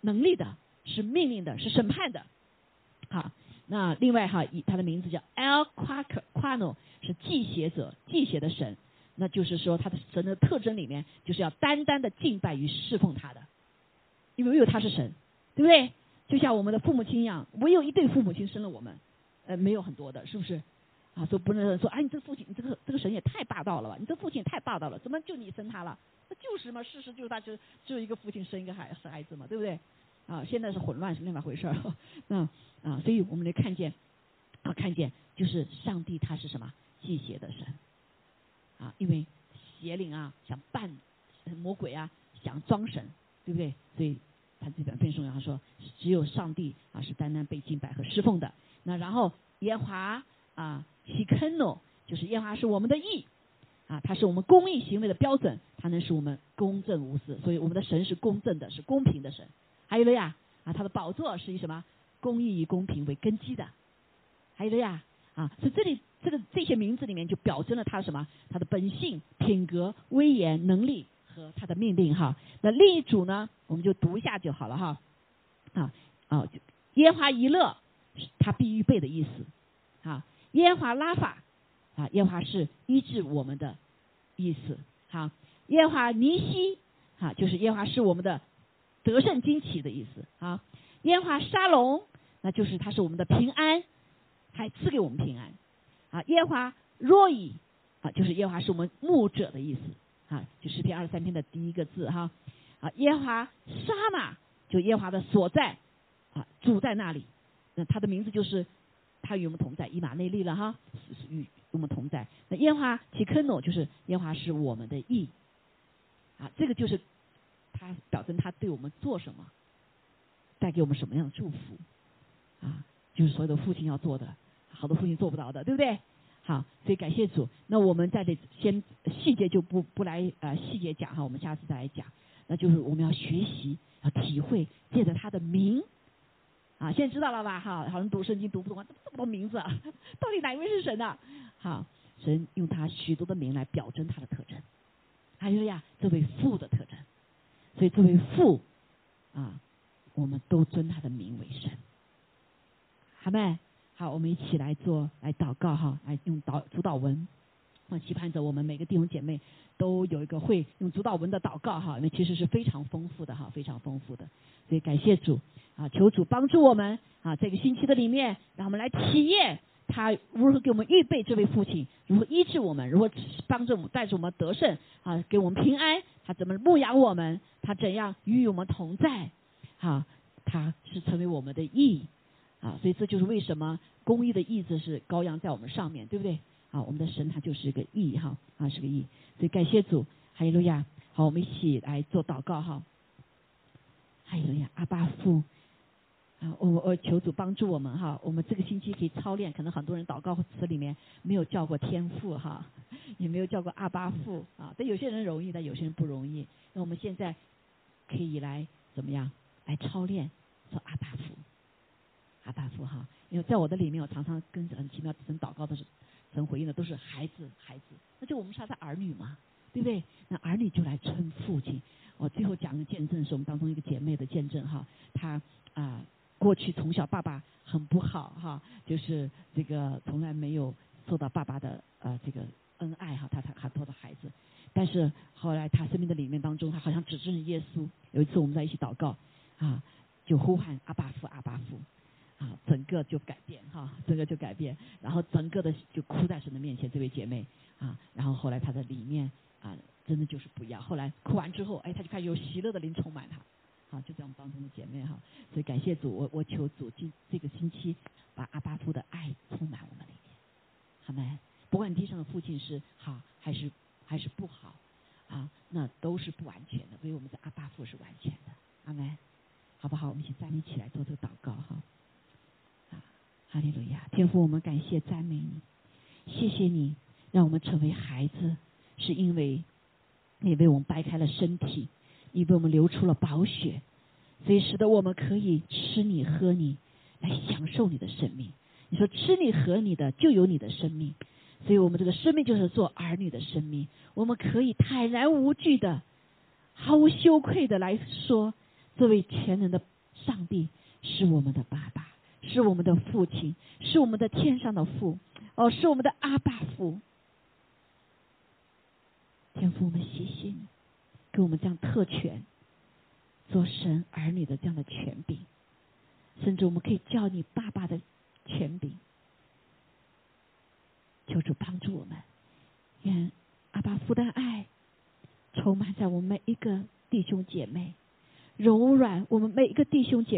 A: 能力的，是命令的，是审判的。好。那另外哈，以他的名字叫 El Quarkano，是祭邪者，祭邪的神。那就是说，他的神的特征里面，就是要单单的敬拜与侍奉他的，因为唯有他是神，对不对？就像我们的父母亲一样，唯有一对父母亲生了我们，呃，没有很多的，是不是？啊，说不能说，哎，你这父亲，你这个这个神也太霸道了吧？你这父亲也太霸道了，怎么就你生他了？那就是嘛，事实就是他就只有一个父亲生一个孩生孩子嘛，对不对？啊，现在是混乱是另外回事儿，那 <laughs> 啊，所以我们来看见啊，看见就是上帝他是什么祭邪的神啊，因为邪灵啊想扮魔鬼啊想装神，对不对？所以他这边分送他说只有上帝啊是单单被敬拜和侍奉的。那然后耶华啊希肯诺就是耶华是我们的义啊，他是我们公益行为的标准，他能使我们公正无私，所以我们的神是公正的，是公平的神。还有了呀，啊，他的宝座是以什么公义与公平为根基的？还有了呀，啊，所以这里这个这些名字里面就表征了他什么？他的本性、品格、威严、能力和他的命令哈。那另一组呢，我们就读一下就好了哈。啊啊，耶华一乐，他必预备的意思。啊，耶华拉法，啊，耶华是医治我们的意思。好，耶华尼西，啊，就是耶华是我们的。得胜惊奇的意思啊，烟花沙龙，那就是它是我们的平安，还赐给我们平安啊。烟花若以啊，就是烟花是我们牧者的意思啊，就诗篇二十三篇的第一个字哈啊。烟花沙马就烟花的所在啊，主在那里，那他的名字就是他与我们同在，以马内利了哈，与我们同在。那烟花其坑诺就是烟花是我们的意啊，这个就是。他表征他对我们做什么，带给我们什么样的祝福啊？就是所有的父亲要做的，好多父亲做不到的，对不对？好，所以感谢主。那我们在这先细节就不不来呃细节讲哈，我们下次再来讲。那就是我们要学习，要体会，借着他的名啊，现在知道了吧？哈，好像读圣经读不懂啊，这么多名字，啊，<laughs> 到底哪一位是神呢？好，神用他许多的名来表征他的特征。还有呀，这位父的特征。所以，作为父啊，我们都尊他的名为神，好没？好，我们一起来做，来祷告哈，来用导主导文，我期盼着我们每个弟兄姐妹都有一个会用主导文的祷告哈，因为其实是非常丰富的哈，非常丰富的。所以感谢主啊，求主帮助我们啊，这个星期的里面，让我们来体验他如何给我们预备这位父亲，如何医治我们，如何帮助我们带着我们得胜啊，给我们平安。他怎么牧养我们？他怎样与我们同在？哈，他是成为我们的义啊！所以这就是为什么公义的义字是羔羊在我们上面对不对？啊，我们的神他就是一个义哈啊，是个义。所以感谢主，哈利路亚。好。我们一起来做祷告哈。还有呀，阿巴父啊，我我求主帮助我们哈。我们这个星期可以操练，可能很多人祷告词里面没有叫过天父哈，<laughs> 也没有叫过阿巴父啊。但有些人容易，但有些人不容易。那我们现在可以来怎么样来操练说阿巴父，阿巴父哈。因为在我的里面，我常常跟很奇妙神祷告的是神回应的都是孩子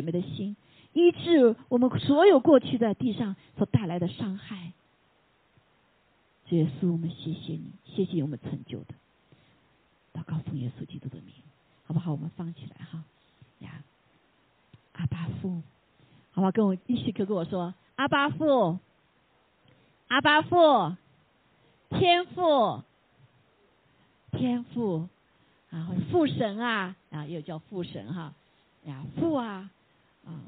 A: 姐妹的心，医治我们所有过去在地上所带来的伤害。耶稣，我们谢谢你，谢谢我们成就的。祷告奉耶稣基督的名，好不好？我们放起来哈呀！阿巴父，好不好？跟我一起跟跟我说：阿巴父，阿巴父，天父，天父，啊，父神啊，啊，又叫父神哈呀，父啊，啊，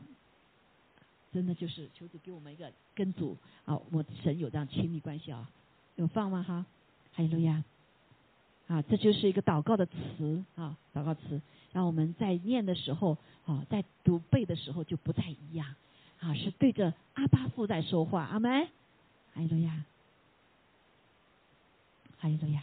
A: 真的就是求主给我们一个跟主啊，我神有这样亲密关系啊，有放吗？哈，哈利路亚。啊，这就是一个祷告的词啊，祷告词，让我们在念的时候啊，在读背的时候就不太一样啊，是对着阿巴父在说话，阿门，哈利路亚，哈利路亚。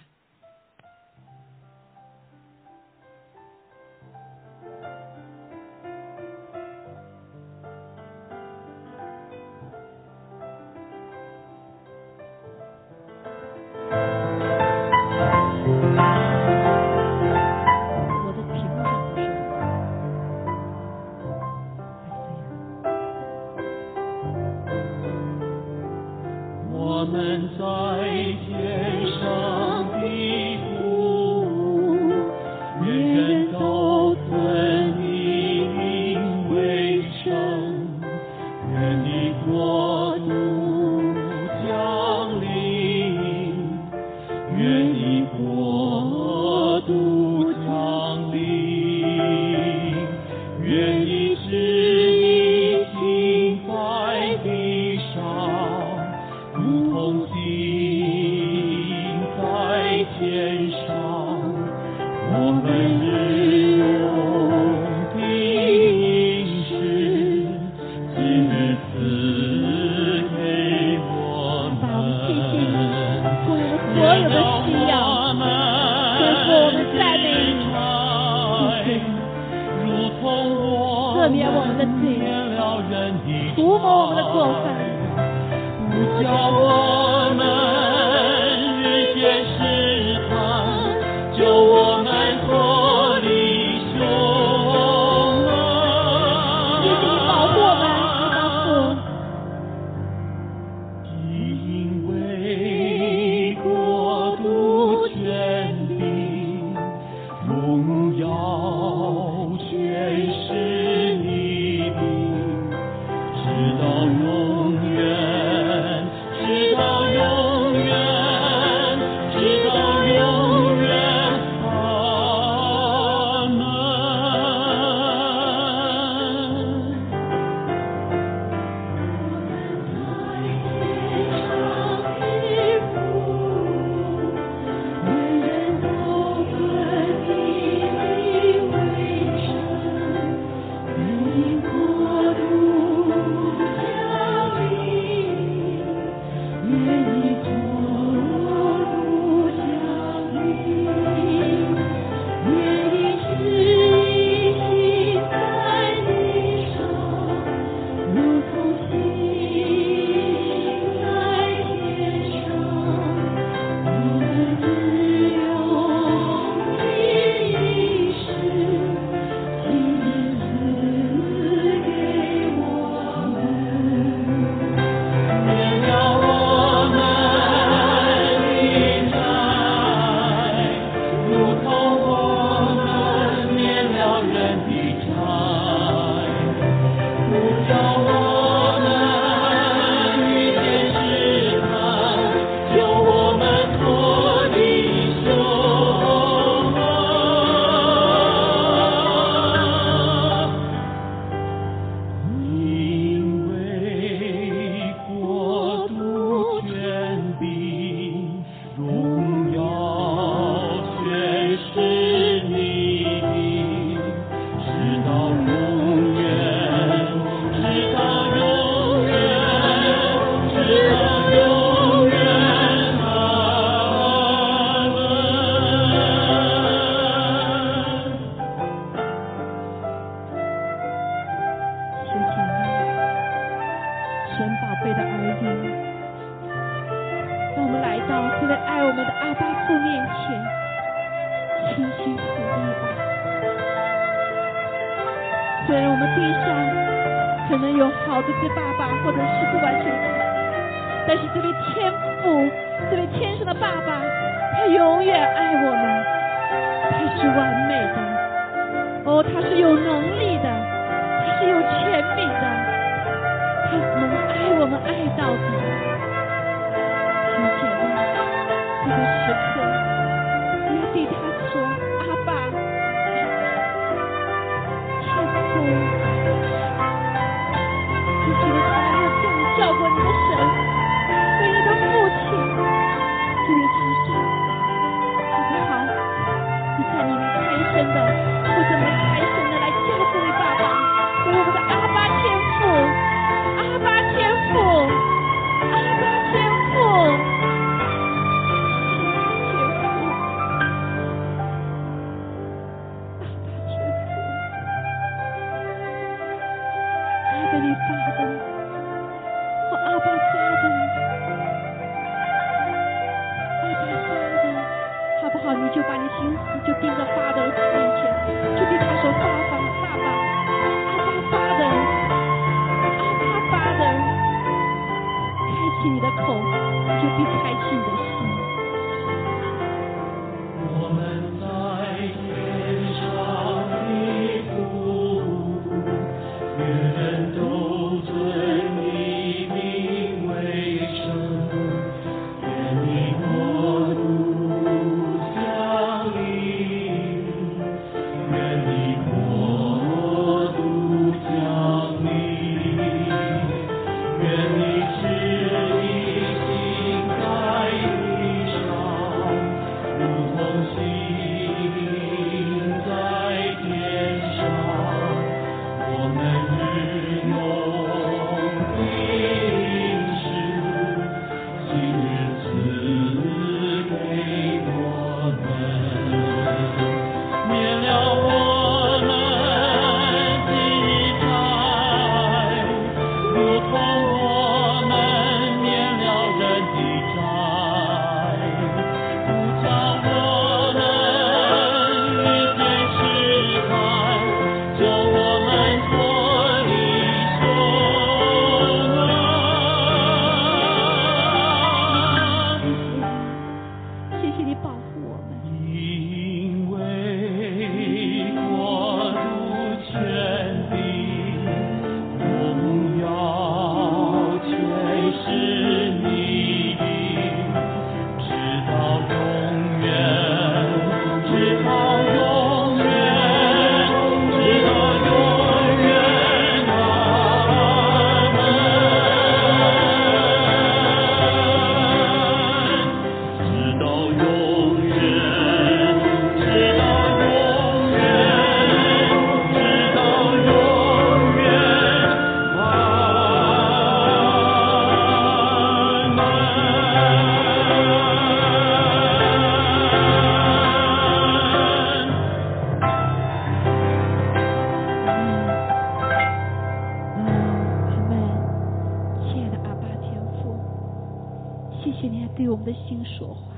A: 对我们的心说话。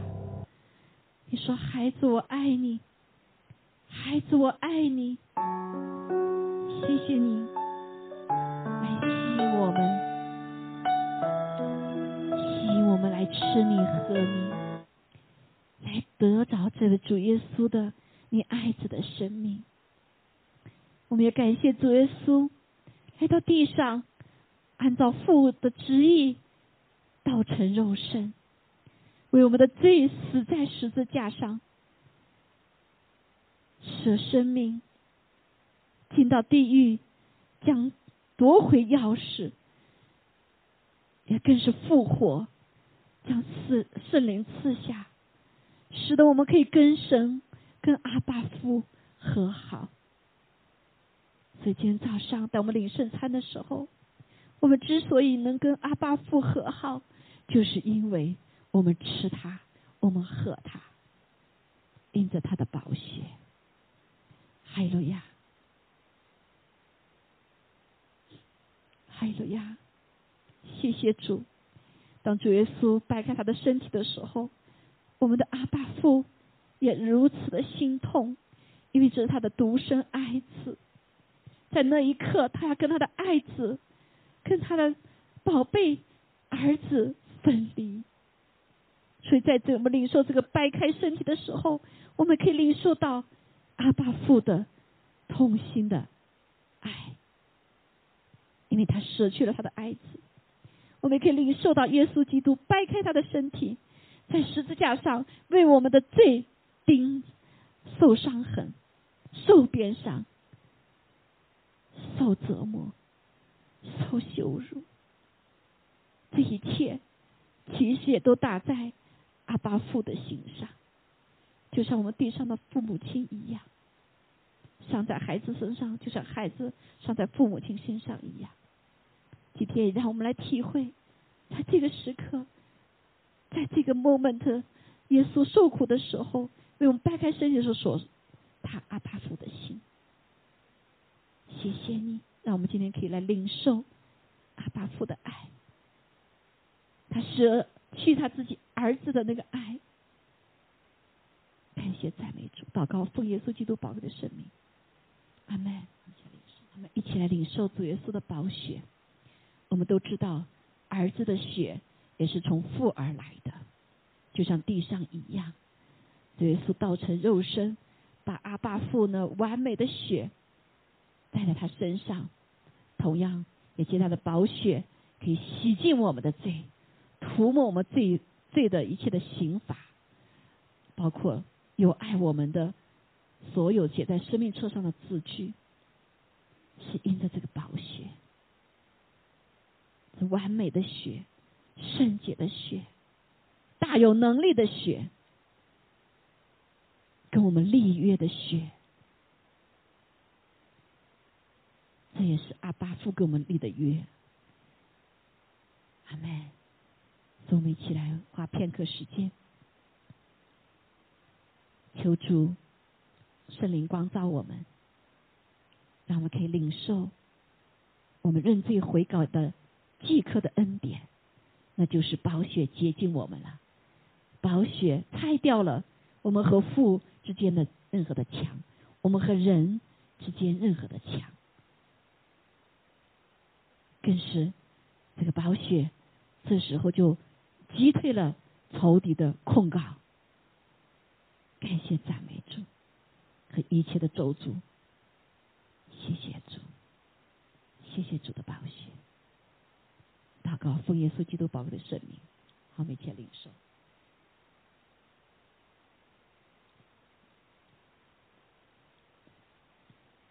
A: 你说：“孩子，我爱你，孩子，我爱你，谢谢你来吸引我们，吸引我们来吃你喝你，来得着这个主耶稣的你爱子的生命。”我们也感谢主耶稣来到地上，按照父的旨意道成肉身。为我们的罪死在十字架上，舍生命进到地狱，将夺回钥匙，也更是复活，将赐圣灵赐下，使得我们可以跟神、跟阿爸夫和好。所以今天早上，当我们领圣餐的时候，我们之所以能跟阿爸夫和好，就是因为。我们吃它，我们喝它，因着它的宝血。海路亚，海路亚，谢谢主，当主耶稣掰开他的身体的时候，我们的阿爸父也如此的心痛，因为这是他的独生爱子。在那一刻，他要跟他的爱子，跟他的宝贝儿子分离。所以，在这我们领受这个掰开身体的时候，我们可以领受到阿爸父的痛心的爱，因为他舍去了他的爱子。我们可以领受到耶稣基督掰开他的身体，在十字架上为我们的罪钉受伤痕、受鞭伤。受折磨，受羞辱，这一切其实也都打在阿巴父的心上，就像我们地上的父母亲一样，伤在孩子身上，就像孩子伤在父母亲身上一样。今天也让我们来体会，在这个时刻，在这个 moment，耶稣受苦的时候，为我们掰开身体的时候，所他阿巴父的心。谢谢你，让我们今天可以来领受阿巴父的爱。他舍去他自己儿子的那个爱。感谢赞美主，祷告奉耶稣基督宝贵的生命。阿门。我们一起来领受主耶稣的宝血。我们都知道，儿子的血也是从父而来的，就像地上一样。主耶稣道成肉身，把阿爸父呢完美的血。带在他身上，同样也借他的宝血，可以洗净我们的罪，涂抹我们罪罪的一切的刑罚，包括有爱我们的所有写在生命册上的字句，是因着这个宝血，是完美的血，圣洁的血，大有能力的血，跟我们立约的血。这也是阿巴父给我们立的约，阿门。我们一起来花片刻时间，求主圣灵光照我们，让我们可以领受我们认罪悔改的即刻的恩典，那就是宝血接近我们了。宝血拆掉了我们和父之间的任何的墙，我们和人之间任何的墙。更是这个宝血，这时候就击退了仇敌的控告。感谢赞美主和一切的咒诅，谢谢主，谢谢主的宝血。祷告奉耶稣基督宝贵的圣名，好，每天领受。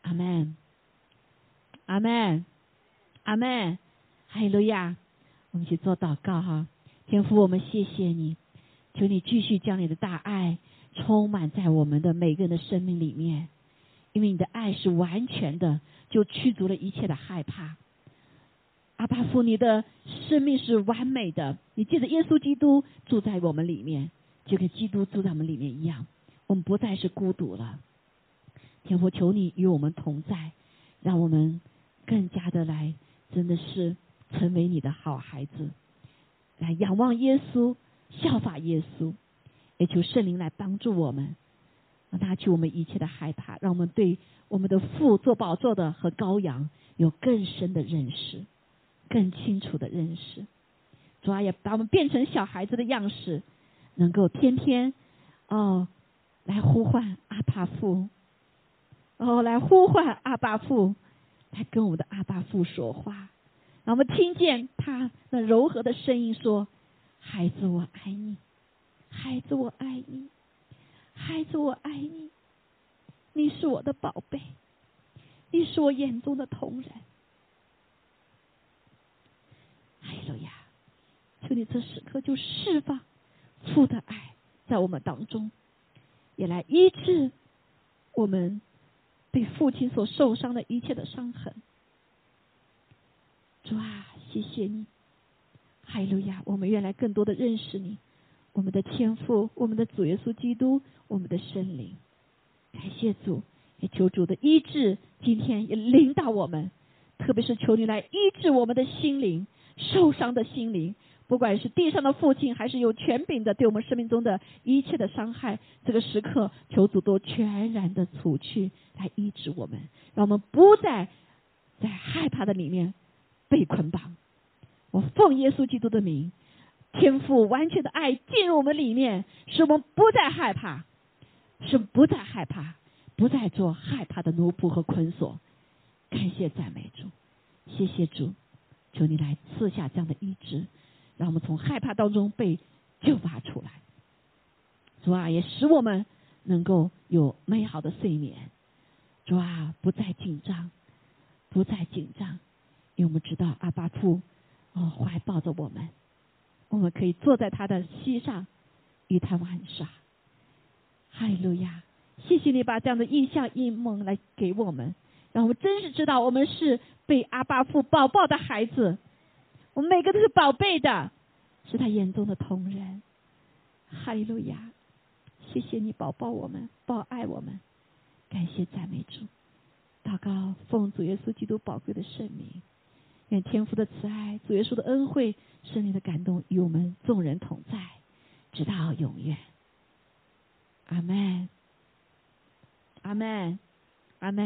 A: 阿门，阿门。阿门，哈利路亚！我们去做祷告哈，天父，我们谢谢你，求你继续将你的大爱充满在我们的每个人的生命里面，因为你的爱是完全的，就驱逐了一切的害怕。阿巴父，你的生命是完美的，你借着耶稣基督住在我们里面，就跟基督住在我们里面一样，我们不再是孤独了。天父，求你与我们同在，让我们更加的来。真的是成为你的好孩子，来仰望耶稣，效法耶稣，也求圣灵来帮助我们，拿去我们一切的害怕，让我们对我们的父做宝座的和羔羊有更深的认识，更清楚的认识。主啊，也把我们变成小孩子的样式，能够天天哦来呼唤阿爸父，哦来呼唤阿爸父。来跟我们的阿爸父说话，我们听见他那柔和的声音说：“孩子，我爱你，孩子，我爱你，孩子，我爱你，你是我的宝贝，你是我眼中的同人。”哎呀呀！求你这时刻就释放父的爱在我们当中，也来医治我们。被父亲所受伤的一切的伤痕，主啊，谢谢你，哈利路亚！我们愿来更多的认识你，我们的天父，我们的主耶稣基督，我们的圣灵。感谢主，也求主的医治，今天也领导我们，特别是求你来医治我们的心灵受伤的心灵，不管是地上的父亲，还是有权柄的，对我们生命中的一切的伤害，这个时刻求主都全然的除去，来医治我们，让我们不再在害怕的里面被捆绑。我奉耶稣基督的名，天赋完全的爱进入我们里面，使我们不再害怕，是不再害怕，不再做害怕的奴仆和捆锁。感谢赞美主，谢谢主，求你来赐下这样的医治。让我们从害怕当中被救拔出来，主啊，也使我们能够有美好的睡眠。主啊，不再紧张，不再紧张，因为我们知道阿巴父哦怀抱着我们，我们可以坐在他的膝上与他玩耍。哈利路亚！谢谢你把这样的印象、印梦来给我们，让我们真是知道我们是被阿巴父宝宝的孩子。我们每个都是宝贝的，是他眼中的同人。哈利路亚！谢谢你宝宝我们，抱爱我们，感谢赞美主。祷告奉主耶稣基督宝贵的圣名，愿天父的慈爱、主耶稣的恩惠、圣灵的感动与我们众人同在，直到永远。阿门。阿门。阿门。